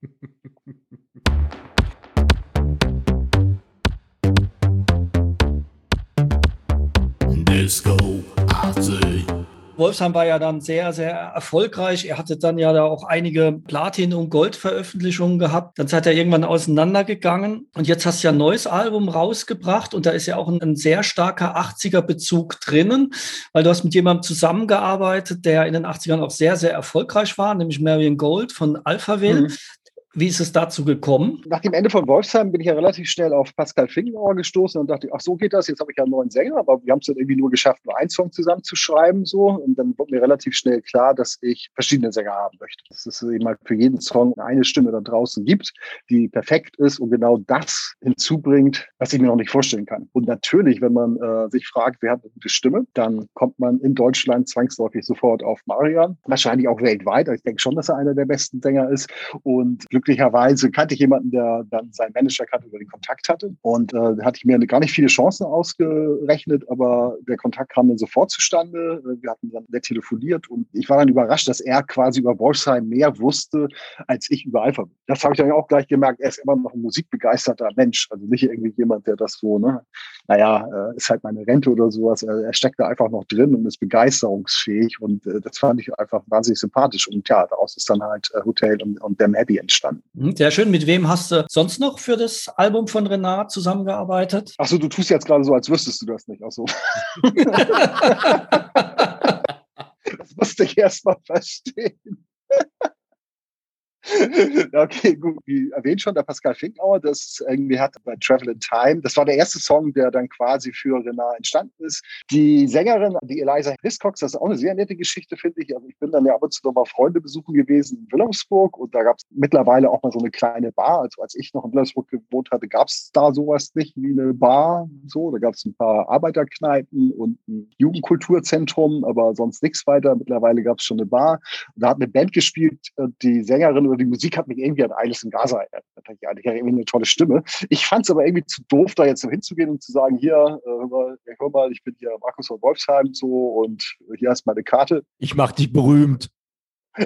Disco Party. Wolfsheim war ja dann sehr, sehr erfolgreich. Er hatte dann ja da auch einige Platin- und Gold-Veröffentlichungen gehabt. Dann seid er irgendwann auseinandergegangen und jetzt hast du ja ein neues Album rausgebracht und da ist ja auch ein, ein sehr starker 80er-Bezug drinnen, weil du hast mit jemandem zusammengearbeitet, der in den 80ern auch sehr, sehr erfolgreich war, nämlich Marion Gold von Alphaville. Mhm. Wie ist es dazu gekommen? Nach dem Ende von Wolfsheim bin ich ja relativ schnell auf Pascal Fingenauer gestoßen und dachte, ach so geht das, jetzt habe ich ja einen neuen Sänger, aber wir haben es dann irgendwie nur geschafft, nur einen Song zusammenzuschreiben so und dann wurde mir relativ schnell klar, dass ich verschiedene Sänger haben möchte. Dass es eben halt für jeden Song eine Stimme da draußen gibt, die perfekt ist und genau das hinzubringt, was ich mir noch nicht vorstellen kann. Und natürlich, wenn man äh, sich fragt, wer hat eine gute Stimme, dann kommt man in Deutschland zwangsläufig sofort auf Marian, wahrscheinlich auch weltweit. Ich denke schon, dass er einer der besten Sänger ist und glücklich glücklicherweise kannte ich jemanden, der dann seinen Manager kannte oder den Kontakt hatte. Und äh, da hatte ich mir gar nicht viele Chancen ausgerechnet, aber der Kontakt kam dann sofort zustande. Wir hatten dann sehr telefoniert und ich war dann überrascht, dass er quasi über Wolfsheim mehr wusste, als ich über Alpha. Das habe ich dann auch gleich gemerkt. Er ist immer noch ein musikbegeisterter Mensch. Also nicht irgendwie jemand, der das so, ne, naja, äh, ist halt meine Rente oder sowas. Er, er steckt da einfach noch drin und ist begeisterungsfähig. Und äh, das fand ich einfach wahnsinnig sympathisch. Und ja, daraus ist dann halt äh, Hotel und, und Damn Abbey entstanden. Hm, Sehr schön. Mit wem hast du sonst noch für das Album von Renat zusammengearbeitet? Ach so, du tust jetzt gerade so, als wüsstest du das nicht. Ach so. (laughs) das musste ich erst mal verstehen. (laughs) Okay, gut. Wie erwähnt schon, der Pascal Finkauer, das irgendwie hat bei Travel in Time, das war der erste Song, der dann quasi für Renat entstanden ist. Die Sängerin, die Eliza Hiscox, das ist auch eine sehr nette Geschichte, finde ich. Also ich bin dann ja ab und zu noch mal Freunde besuchen gewesen in Wilhelmsburg und da gab es mittlerweile auch mal so eine kleine Bar. Also als ich noch in Wilhelmsburg gewohnt hatte, gab es da sowas nicht wie eine Bar. So, da gab es ein paar Arbeiterkneipen und ein Jugendkulturzentrum, aber sonst nichts weiter. Mittlerweile gab es schon eine Bar. Da hat eine Band gespielt, die Sängerin die Musik hat mich irgendwie an Alice in Gaza erinnert. Die hatte irgendwie eine tolle Stimme. Ich fand es aber irgendwie zu doof, da jetzt so hinzugehen und zu sagen, hier, äh, hör, mal, hör mal, ich bin hier Markus von Wolfsheim so und hier hast meine Karte. Ich mach dich berühmt.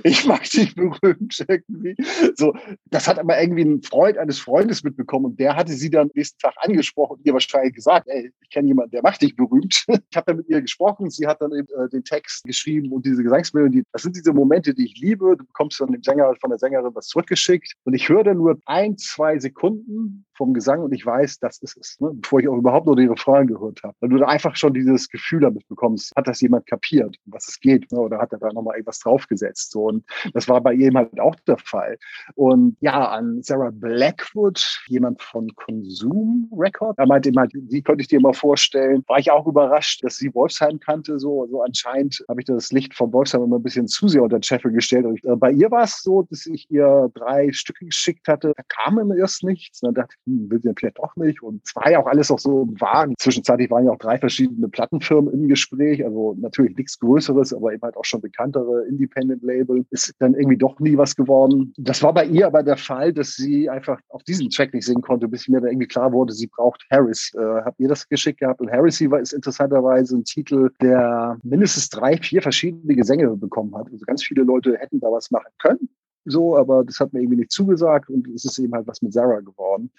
Ich mag dich berühmt irgendwie. So, das hat aber irgendwie ein Freund eines Freundes mitbekommen und der hatte sie dann nächsten Tag angesprochen und ihr wahrscheinlich gesagt, ey, ich kenne jemanden, der macht dich berühmt. (laughs) Ich habe dann mit ihr gesprochen, sie hat dann eben, äh, den Text geschrieben und diese Gesangsmelodie. Das sind diese Momente, die ich liebe. Du bekommst von dem Sänger, von der Sängerin was zurückgeschickt und ich höre dann nur ein, zwei Sekunden vom Gesang und ich weiß, das ist es, ne? bevor ich auch überhaupt nur die Refrain gehört habe. Weil du da einfach schon dieses Gefühl damit bekommst, hat das jemand kapiert, was es geht, ne? oder hat er da nochmal irgendwas draufgesetzt. So. Und das war bei ihm halt auch der Fall. Und ja, an Sarah Blackwood, jemand von Consum Record, er meinte immer, die könnte ich dir mal vorstellen. War ich auch überrascht, dass sie Wolfsheim kannte. So, so anscheinend habe ich das Licht von Wolfsheim immer ein bisschen zu sehr unter den Scheffel gestellt. Und ich, äh, bei ihr war es so, dass ich ihr drei Stücke geschickt hatte. Da kam immer erst nichts. Und dann dachte hm, will sie ja vielleicht doch nicht. Und es war ja auch alles auch so im Wagen. Zwischenzeitlich waren ja auch drei verschiedene Plattenfirmen im Gespräch. Also natürlich nichts Größeres, aber eben halt auch schon bekanntere Independent-Label. Ist dann irgendwie doch nie was geworden. Das war bei ihr aber der Fall, dass sie einfach auf diesen Track nicht singen konnte, bis mir dann irgendwie klar wurde, sie braucht Harris. Äh, habt ihr das geschickt gehabt? Und Harris war ist interessanterweise ein Titel, der mindestens drei, vier verschiedene Gesänge bekommen hat. Also ganz viele Leute hätten da was machen können so, aber das hat mir irgendwie nicht zugesagt und es ist eben halt was mit Sarah geworden.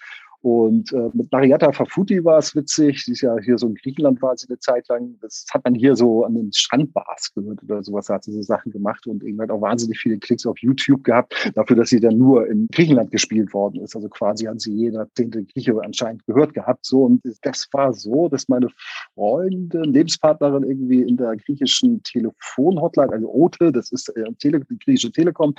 Und äh, mit Marietta Fafuti war es witzig. Sie ist ja hier so in Griechenland war sie eine Zeit lang. Das hat man hier so an den Strandbars gehört oder sowas. Da hat sie so Sachen gemacht und irgendwann auch wahnsinnig viele Klicks auf YouTube gehabt, dafür, dass sie dann nur in Griechenland gespielt worden ist. Also quasi hat sie jeder zehnte Grieche anscheinend gehört gehabt. So und das war so, dass meine Freundin, Lebenspartnerin irgendwie in der griechischen Telefonhotline, also OTE, das ist äh, Tele, die griechische Telekom,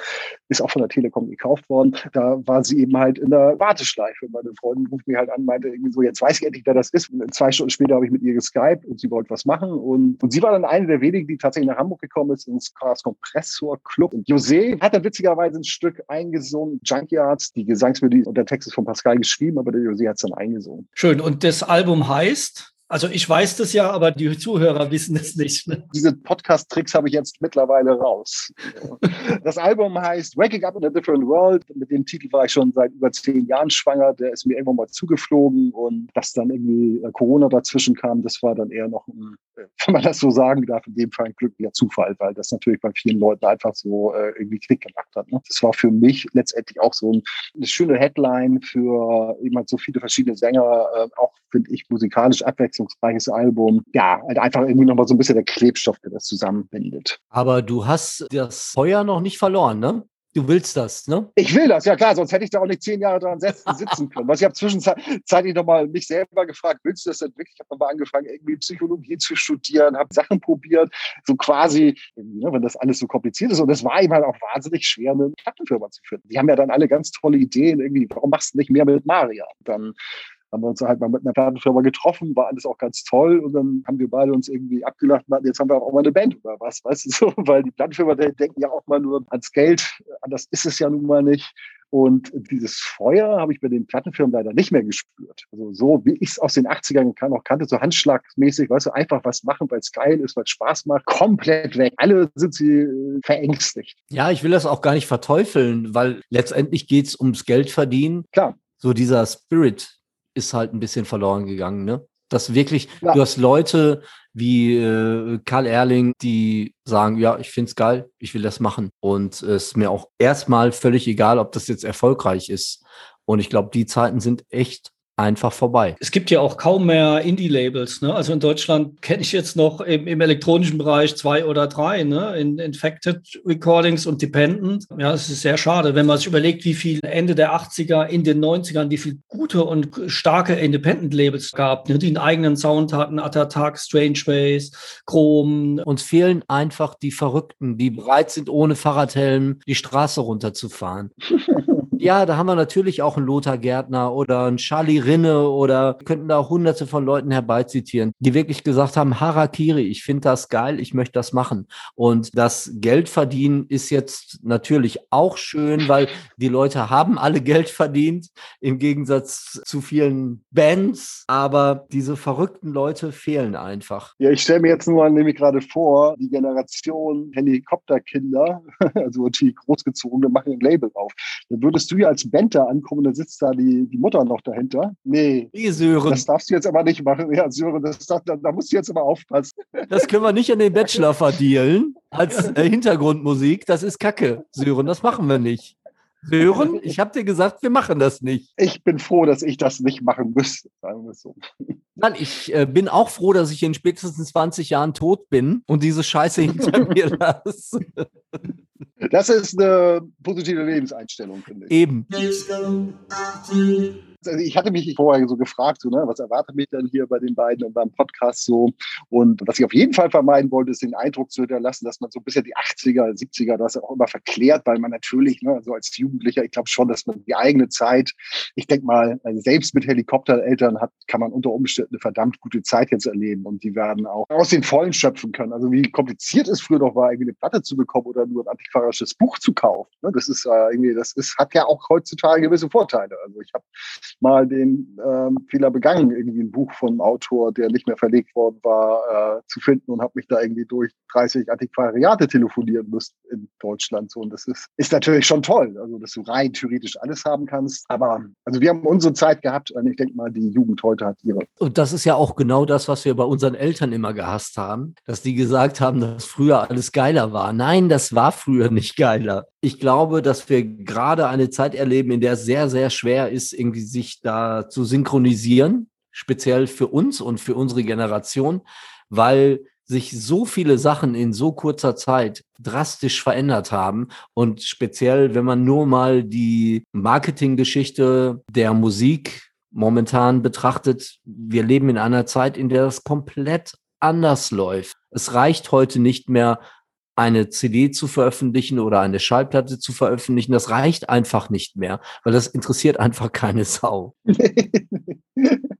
ist auch von der Telekom gekauft worden. Da war sie eben halt in der Warteschleife. Meine Freundin ruft mich halt an, meinte irgendwie so, jetzt weiß ich endlich, wer das ist. Und zwei Stunden später habe ich mit ihr geskypt und sie wollte was machen. Und, und sie war dann eine der wenigen, die tatsächlich nach Hamburg gekommen ist, ins Chaos Kompressor Club. Und José hat dann witzigerweise ein Stück eingesungen, Junkyards. Die Gesangsmelodie und der Text ist von Pascal geschrieben, aber der José hat es dann eingesungen. Schön. Und das Album heißt? Also ich weiß das ja, aber die Zuhörer wissen es nicht. Ne? Diese Podcast-Tricks habe ich jetzt mittlerweile raus. Das Album heißt Waking Up in a Different World. Mit dem Titel war ich schon seit über zehn Jahren schwanger. Der ist mir irgendwann mal zugeflogen und dass dann irgendwie äh, Corona dazwischen kam, das war dann eher noch ein, äh, (laughs) wenn man das so sagen darf, in dem Fall ein glücklicher Zufall, weil das natürlich bei vielen Leuten einfach so äh, irgendwie Klick gemacht hat. Ne? Das war für mich letztendlich auch so ein, eine schöne Headline für halt so viele verschiedene Sänger, auch finde ich musikalisch abwechselnd abwechslungsreiches Album. Ja, halt einfach irgendwie nochmal so ein bisschen der Klebstoff, der das zusammenbindet. Aber du hast das Feuer noch nicht verloren, ne? Du willst das, ne? Ich will das, ja klar, sonst hätte ich da auch nicht zehn Jahre dran sitzen können. Was ich habe zwischenzeitlich nochmal mich selber gefragt, willst du das denn wirklich? Ich habe nochmal angefangen, irgendwie Psychologie zu studieren, habe Sachen probiert, so quasi, ne, wenn das alles so kompliziert ist. Und es war eben halt auch wahnsinnig schwer, eine Plattenfirma zu finden. Die haben ja dann alle ganz tolle Ideen, irgendwie, warum machst du nicht mehr mit Maria? Und dann haben wir uns halt mal mit einer Plattenfirma getroffen, war alles auch ganz toll und dann haben wir beide uns irgendwie abgelacht und jetzt haben wir auch mal eine Band oder was, weißt du (laughs) so, weil die Plattenfirma denken ja auch mal nur ans Geld, anders ist es ja nun mal nicht. Und dieses Feuer habe ich bei den Plattenfirmen leider nicht mehr gespürt. Also so, wie ich es aus den 80ern kann, auch kannte, so handschlagmäßig, weißt du, einfach was machen, weil es geil ist, weil es Spaß macht, komplett weg. Alle sind sie äh, verängstigt. Ja, ich will das auch gar nicht verteufeln, weil letztendlich geht es ums Geld verdienen. Klar. So dieser Spirit ist halt ein bisschen verloren gegangen, ne? Dass wirklich, Ja. du hast Leute wie äh, Karl Erling, die sagen, ja, ich find's geil, ich will das machen. Und es ist mir auch erstmal völlig egal, ob das jetzt erfolgreich ist. Und ich glaube, die Zeiten sind echt einfach vorbei. Es gibt ja auch kaum mehr Indie-Labels. Ne? Also in Deutschland kenne ich jetzt noch im, im elektronischen Bereich zwei oder drei, ne? in Infected Recordings und Dependent. Ja, es ist sehr schade, wenn man sich überlegt, wie viel Ende der 80er, in den 90ern, wie viel gute und starke Independent-Labels gab, ne? die einen eigenen Sound hatten, Attack, Strange Ways, Chrome. Uns fehlen einfach die Verrückten, die bereit sind, ohne Fahrradhelm die Straße runterzufahren. (laughs) Ja, da haben wir natürlich auch einen Lothar Gärtner oder einen Charlie Rinne oder könnten da hunderte von Leuten herbeizitieren, die wirklich gesagt haben, Harakiri, ich finde das geil, ich möchte das machen. Und das Geld verdienen ist jetzt natürlich auch schön, weil die Leute haben alle Geld verdient, im Gegensatz zu vielen Bands. Aber diese verrückten Leute fehlen einfach. Ja, ich stelle mir jetzt nur nämlich gerade vor, die Generation Helikopterkinder, (laughs) also die Großgezogene, machen ein Label auf. Dann würdest du ja als Band da ankommen, dann sitzt da die, die Mutter noch dahinter. Nee, Die Sören, das darfst du jetzt aber nicht machen. Ja, Sören, das, darf- da, da musst du jetzt aber aufpassen. das können wir nicht an den Bachelor verdienen als äh, (laughs) Hintergrundmusik. Das ist Kacke, Sören, das machen wir nicht. Sören, (laughs) ich habe dir gesagt, wir machen das nicht. Ich bin froh, dass ich das nicht machen müsste, sagen wir es so. Nein, ich äh, bin auch froh, dass ich in spätestens 20 Jahren tot bin und diese Scheiße hinter (laughs) mir lasse. Das ist eine positive Lebenseinstellung, finde ich. Eben. Also ich hatte mich vorher so gefragt, so, ne, was erwartet mich denn hier bei den beiden und beim Podcast so? Und was ich auf jeden Fall vermeiden wollte, ist den Eindruck zu hinterlassen, dass man so ein bisschen die 80er, 70er, das auch immer verklärt, weil man natürlich, ne, so als Jugendlicher, ich glaube schon, dass man die eigene Zeit, ich denke mal, also selbst mit Helikoptereltern hat, kann man unter Umständen eine verdammt gute Zeit jetzt erleben und die werden auch aus den Vollen schöpfen können. Also wie kompliziert es früher doch war, irgendwie eine Platte zu bekommen oder nur ein antiquarisches Buch zu kaufen. Ne? Das ist äh, irgendwie, das ist, hat ja auch heutzutage gewisse Vorteile. Also ich habe mal den ähm, Fehler begangen, irgendwie ein Buch von einem Autor, der nicht mehr verlegt worden war, äh, zu finden und habe mich da irgendwie durch 30 Antiquariate telefonieren müssen in Deutschland. So. Und das ist, ist natürlich schon toll, also dass du rein theoretisch alles haben kannst. Aber also wir haben unsere Zeit gehabt und ich denke mal, die Jugend heute hat ihre. Und das ist ja auch genau das, was wir bei unseren Eltern immer gehasst haben, dass die gesagt haben, dass früher alles geiler war. Nein, das war früher nicht geiler. Ich glaube, dass wir gerade eine Zeit erleben, in der es sehr, sehr schwer ist, irgendwie sich da zu synchronisieren, speziell für uns und für unsere Generation, weil sich so viele Sachen in so kurzer Zeit drastisch verändert haben. Und speziell, wenn man nur mal die Marketinggeschichte der Musik momentan betrachtet, wir leben in einer Zeit, in der es komplett anders läuft. Es reicht heute nicht mehr, eine CD zu veröffentlichen oder eine Schallplatte zu veröffentlichen. Das reicht einfach nicht mehr, weil das interessiert einfach keine Sau. (laughs)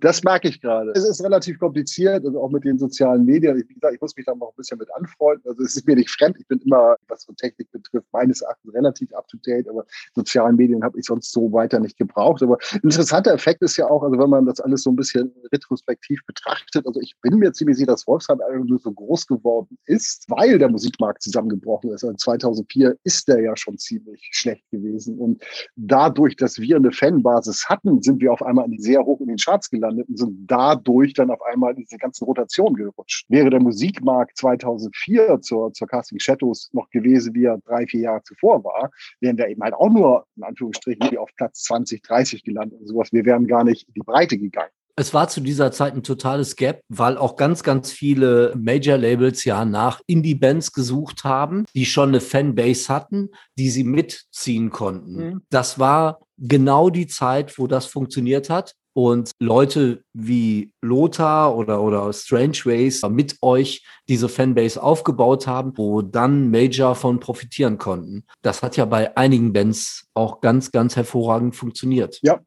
Das merke ich gerade. Es ist relativ kompliziert, also auch mit den sozialen Medien. Ich, wie gesagt, ich muss mich da noch ein bisschen mit anfreunden. Also es ist mir nicht fremd. Ich bin immer, was so Technik betrifft, meines Erachtens relativ up to date, aber sozialen Medien habe ich sonst so weiter nicht gebraucht. Aber ein interessanter Effekt ist ja auch, also wenn man das alles so ein bisschen retrospektiv betrachtet, also ich bin mir ziemlich sicher, dass Wolfsheim nur so groß geworden ist, weil der Musikmarkt zusammengebrochen ist. Also 2004 ist der ja schon ziemlich schlecht gewesen. Und dadurch, dass wir eine Fanbasis hatten, sind wir auf einmal sehr hoch in den Charts gelandet und sind dadurch dann auf einmal in diese ganzen Rotationen gerutscht. Wäre der Musikmarkt 2004 zur, zur Casting Shadows noch gewesen, wie er drei, vier Jahre zuvor war, wären wir eben halt auch nur, in Anführungsstrichen, wie auf Platz 20, 30 gelandet und sowas. Wir wären gar nicht in die Breite gegangen. Es war zu dieser Zeit ein totales Gap, weil auch ganz, ganz viele Major-Labels ja nach Indie-Bands gesucht haben, die schon eine Fanbase hatten, die sie mitziehen konnten. Mhm. Das war genau die Zeit, wo das funktioniert hat. Und Leute wie Lothar oder, oder Strange Ways mit euch diese Fanbase aufgebaut haben, wo dann Major von profitieren konnten. Das hat ja bei einigen Bands auch ganz, ganz hervorragend funktioniert. Ja.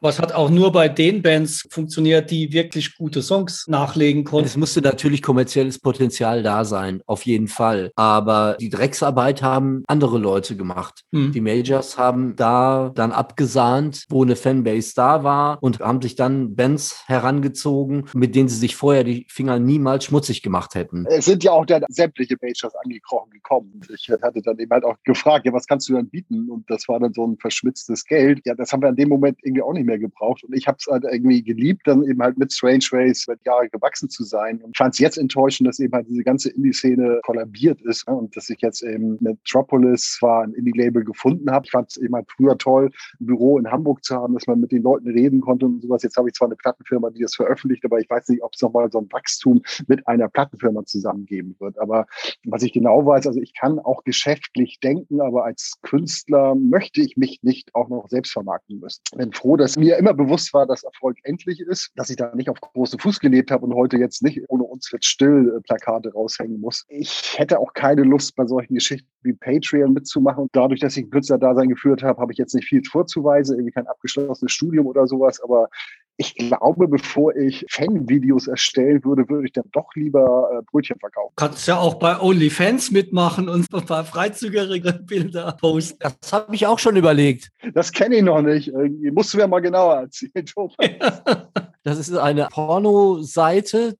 Was hat auch nur bei den Bands funktioniert, die wirklich gute Songs nachlegen konnten. Es musste natürlich kommerzielles Potenzial da sein, auf jeden Fall. Aber die Drecksarbeit haben andere Leute gemacht. Hm. Die Majors haben da dann abgesahnt, wo eine Fanbase da war und haben sich dann Bands herangezogen, mit denen sie sich vorher die Finger niemals schmutzig gemacht hätten. Es sind ja auch dann sämtliche Majors angekrochen gekommen. Ich hatte dann eben halt auch gefragt, ja, was kannst du dann bieten? Und das war dann so ein verschmitztes Geld. Ja, das haben wir in dem Moment irgendwie auch nicht mehr gebraucht. Und ich habe es halt irgendwie geliebt, dann eben halt mit Strange Ways seit Jahren gewachsen zu sein. Und fand es jetzt enttäuschend, dass eben halt diese ganze Indie-Szene kollabiert ist ne? und dass ich jetzt eben Metropolis zwar ein Indie-Label gefunden habe. Ich fand es eben halt früher toll, ein Büro in Hamburg zu haben, dass man mit den Leuten reden konnte und sowas. Jetzt habe ich zwar eine Plattenfirma, die das veröffentlicht, aber ich weiß nicht, ob es nochmal so ein Wachstum mit einer Plattenfirma zusammengeben wird. Aber was ich genau weiß, also ich kann auch geschäftlich denken, aber als Künstler möchte ich mich nicht auch noch selbst vermarkten müssen. Bin froh, dass mir immer bewusst war, dass Erfolg endlich ist, dass ich da nicht auf großen Fuß gelebt habe und heute jetzt nicht ohne uns wird still äh, Plakate raushängen muss. Ich hätte auch keine Lust, bei solchen Geschichten wie Patreon mitzumachen. Dadurch, dass ich ein Künstlerdasein geführt habe, habe ich jetzt nicht viel vorzuweisen, irgendwie kein abgeschlossenes Studium oder sowas, aber ich glaube, bevor ich Fanvideos erstellen würde, würde ich dann doch lieber äh, Brötchen verkaufen. Kannst ja auch bei OnlyFans mitmachen und ein paar freizügigere Bilder posten. Das habe ich auch schon überlegt. Das kenne ich noch nicht. Irgendwie musst du mir mal genauer erzählen, Thomas. (laughs) Das ist eine Porno-Seite,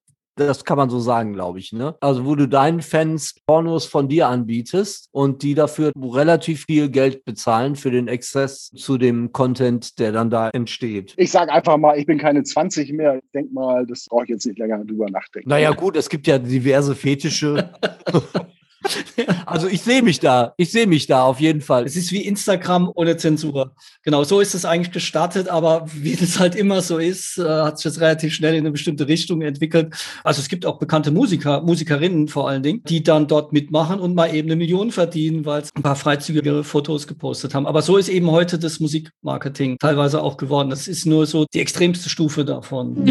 das kann man so sagen, glaube ich. Ne? Also, wo du deinen Fans Pornos von dir anbietest und die dafür relativ viel Geld bezahlen für den Exzess zu dem Content, der dann da entsteht. Ich sage einfach mal, ich bin keine 20 mehr. Ich denke mal, das brauche ich jetzt nicht länger drüber nachdenken. Naja, gut, es gibt ja diverse Fetische. (laughs) Also ich sehe mich da. Ich sehe mich da auf jeden Fall. Es ist wie Instagram ohne Zensur. Genau, so ist es eigentlich gestartet, aber wie das halt immer so ist, äh, hat sich das relativ schnell in eine bestimmte Richtung entwickelt. Also es gibt auch bekannte Musiker, Musikerinnen vor allen Dingen, die dann dort mitmachen und mal eben eine Million verdienen, weil sie ein paar freizügige Fotos gepostet haben. Aber so ist eben heute das Musikmarketing teilweise auch geworden. Das ist nur so die extremste Stufe davon.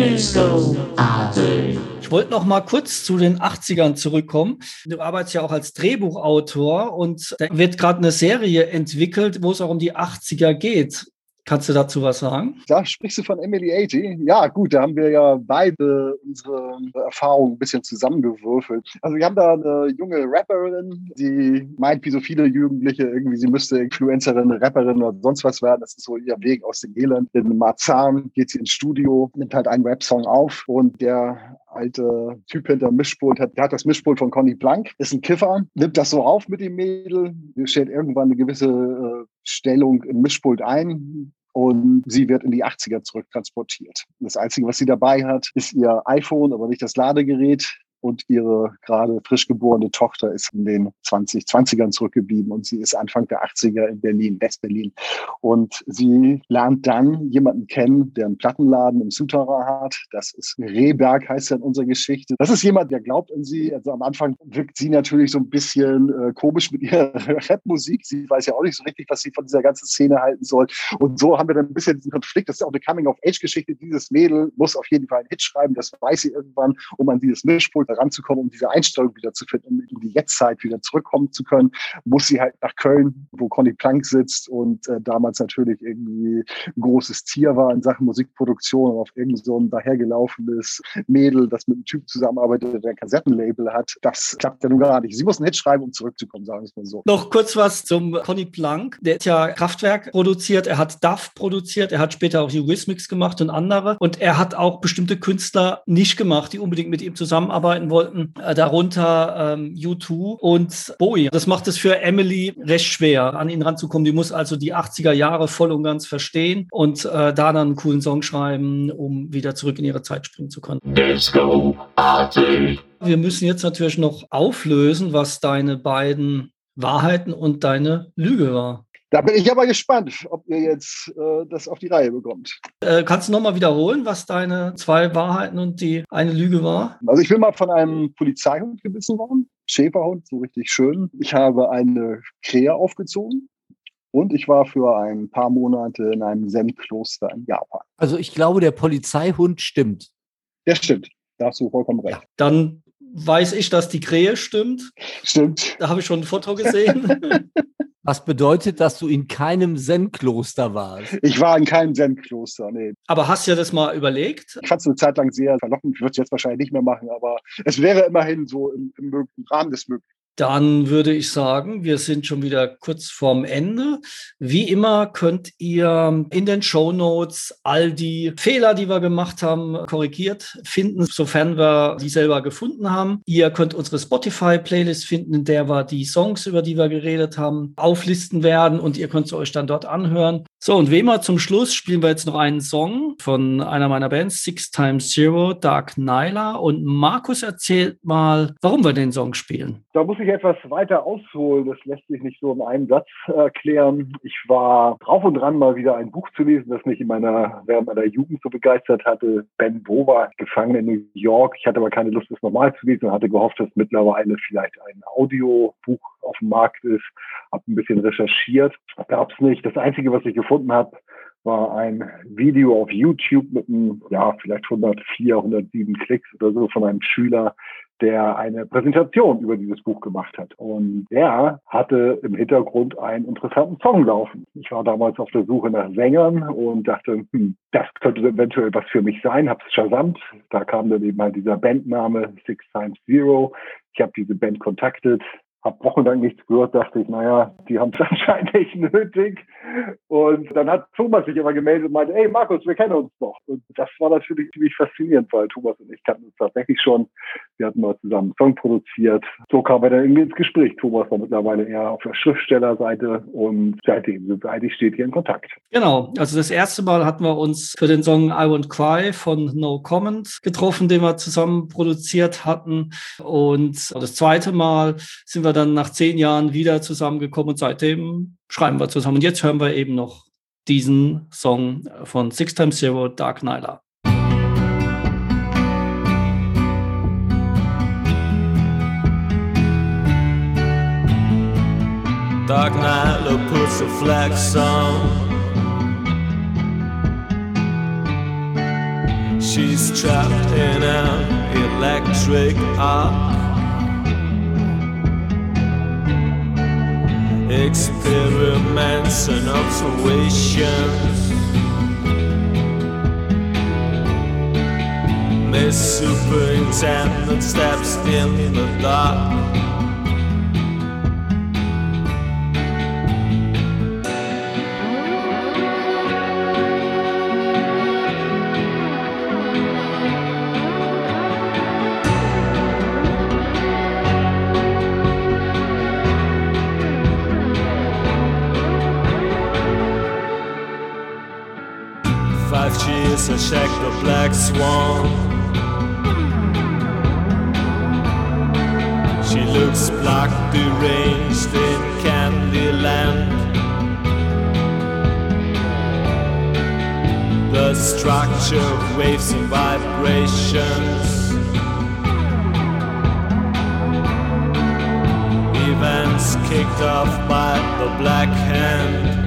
Ich wollte noch mal kurz zu den 80ern zurückkommen. Du arbeitest ja auch als Drehbuchautor und da wird gerade eine Serie entwickelt, wo es auch um die 80er geht. Kannst du dazu was sagen? Da sprichst du von Emily 80. Ja, gut, da haben wir ja beide unsere Erfahrungen ein bisschen zusammengewürfelt. Also wir haben da eine junge Rapperin, die meint, wie so viele Jugendliche, irgendwie, sie müsste Influencerin, Rapperin oder sonst was werden. Das ist so ihr Weg aus dem Elend. In Marzahn geht sie ins Studio, nimmt halt einen Rap-Song auf und der alte Typ hinter Mischpult hat, der hat das Mischpult von Conny Blank, ist ein Kiffer, nimmt das so auf mit dem Mädel, stellt irgendwann eine gewisse äh, Stellung im Mischpult ein, und sie wird in die 80er zurücktransportiert. Das Einzige, was sie dabei hat, ist ihr iPhone, aber nicht das Ladegerät. Und ihre gerade frisch geborene Tochter ist in den 2020ern zurückgeblieben und sie ist Anfang der 80er in Berlin, West-Berlin. Und sie lernt dann jemanden kennen, der einen Plattenladen im Souterrain hat. Das ist Rehberg, heißt er in unserer Geschichte. Das ist jemand, der glaubt an sie. Also am Anfang wirkt sie natürlich so ein bisschen äh, komisch mit ihrer (laughs) Rapmusik. Sie weiß ja auch nicht so richtig, was sie von dieser ganzen Szene halten soll. Und so haben wir dann ein bisschen diesen Konflikt. Das ist auch eine Coming-of-Age-Geschichte. Dieses Mädel muss auf jeden Fall einen Hit schreiben. Das weiß sie irgendwann, um an dieses Mischpult ranzukommen, um diese Einstellung wieder zu finden, um in die Jetztzeit wieder zurückkommen zu können, muss sie halt nach Köln, wo Conny Plank sitzt und äh, damals natürlich irgendwie ein großes Tier war in Sachen Musikproduktion und auf irgend so ein dahergelaufenes Mädel, das mit einem Typ zusammenarbeitet, der ein Kassettenlabel hat. Das klappt ja nun gar nicht. Sie muss einen Hit schreiben, um zurückzukommen, sagen wir es mal so. Noch kurz was zum Conny Plank. Der hat ja Kraftwerk produziert, er hat DAF produziert, er hat später auch Eurismix gemacht und andere. Und er hat auch bestimmte Künstler nicht gemacht, die unbedingt mit ihm zusammenarbeiten wollten. Äh, darunter ähm, U2 und Bowie. Das macht es für Emily recht schwer, an ihn ranzukommen. Die muss also die 80er Jahre voll und ganz verstehen und äh, da dann einen coolen Song schreiben, um wieder zurück in ihre Zeit springen zu können. Disco Party. Wir müssen jetzt natürlich noch auflösen, was deine beiden Wahrheiten und deine Lüge war. Da bin ich aber gespannt, ob ihr jetzt äh, das auf die Reihe bekommt. Äh, kannst du nochmal wiederholen, was deine zwei Wahrheiten und die eine Lüge war? Also ich bin mal von einem Polizeihund gebissen worden. Schäferhund, so richtig schön. Ich habe eine Krähe aufgezogen. Und ich war für ein paar Monate in einem Zen-Kloster in Japan. Also ich glaube, der Polizeihund stimmt. Der stimmt. Da hast du vollkommen recht. Dann weiß ich, dass die Krähe stimmt. Stimmt. Da habe ich schon ein Foto gesehen. (laughs) Was bedeutet, dass du in keinem Zen-Kloster warst? Ich war in keinem Zen-Kloster, nee. Aber hast du dir das mal überlegt? Ich fand es eine Zeit lang sehr verlockend. Ich würde es jetzt wahrscheinlich nicht mehr machen, aber es wäre immerhin so im, im Rahmen des Möglichen. Dann würde ich sagen, wir sind schon wieder kurz vorm Ende. Wie immer könnt ihr in den Show Notes all die Fehler, die wir gemacht haben, korrigiert finden, sofern wir die selber gefunden haben. Ihr könnt unsere Spotify-Playlist finden, in der wir die Songs, über die wir geredet haben, auflisten werden und ihr könnt sie euch dann dort anhören. So, und wie immer zum Schluss spielen wir jetzt noch einen Song von einer meiner Bands, Six Times Zero, Dark Nyla. Und Markus erzählt mal, warum wir den Song spielen. Da muss ich etwas weiter ausholen. Das lässt sich nicht so in einem Satz erklären. Ich war drauf und dran, mal wieder ein Buch zu lesen, das mich in meiner, während meiner Jugend so begeistert hatte. Ben Bova, gefangen in New York. Ich hatte aber keine Lust, das normal zu lesen und hatte gehofft, dass mittlerweile vielleicht ein Audiobuch auf dem Markt ist. Hab ein bisschen recherchiert. Gab es nicht. Das Einzige, was ich gefunden habe, war ein Video auf YouTube mit einem, ja, vielleicht 104, 107 Klicks oder so von einem Schüler, der eine Präsentation über dieses Buch gemacht hat. Und der hatte im Hintergrund einen interessanten Song laufen. Ich war damals auf der Suche nach Sängern und dachte, hm, das könnte eventuell was für mich sein, hab's shazamt. Da kam dann eben halt dieser Bandname Six Times Zero. Ich habe diese Band kontaktet, habe wochenlang nichts gehört, dachte ich, naja, die haben es (laughs) anscheinend nicht nötig. Und dann hat Thomas sich aber gemeldet und meinte, ey Markus, wir kennen uns doch. Und das war natürlich ziemlich faszinierend, weil Thomas und ich kannten uns tatsächlich schon. Wir hatten mal zusammen einen Song produziert. So kam er dann irgendwie ins Gespräch. Thomas war mittlerweile eher auf der Schriftstellerseite und seitdem sind wir eigentlich steht hier in Kontakt. Genau, also das erste Mal hatten wir uns für den Song I Won't Cry von No Comment getroffen, den wir zusammen produziert hatten. Und das zweite Mal sind wir dann nach zehn Jahren wieder zusammengekommen und seitdem schreiben wir zusammen. Und jetzt hören wir eben noch diesen Song von Six Times Zero, Dark Nyla. Dark Nyla puts a flex on. She's trapped in an electric arc. Experiments and observations. Miss Superintendent steps in the dark. The black swan. She looks black, deranged in Candyland. The structure of waves and vibrations. Events kicked off by the black hand.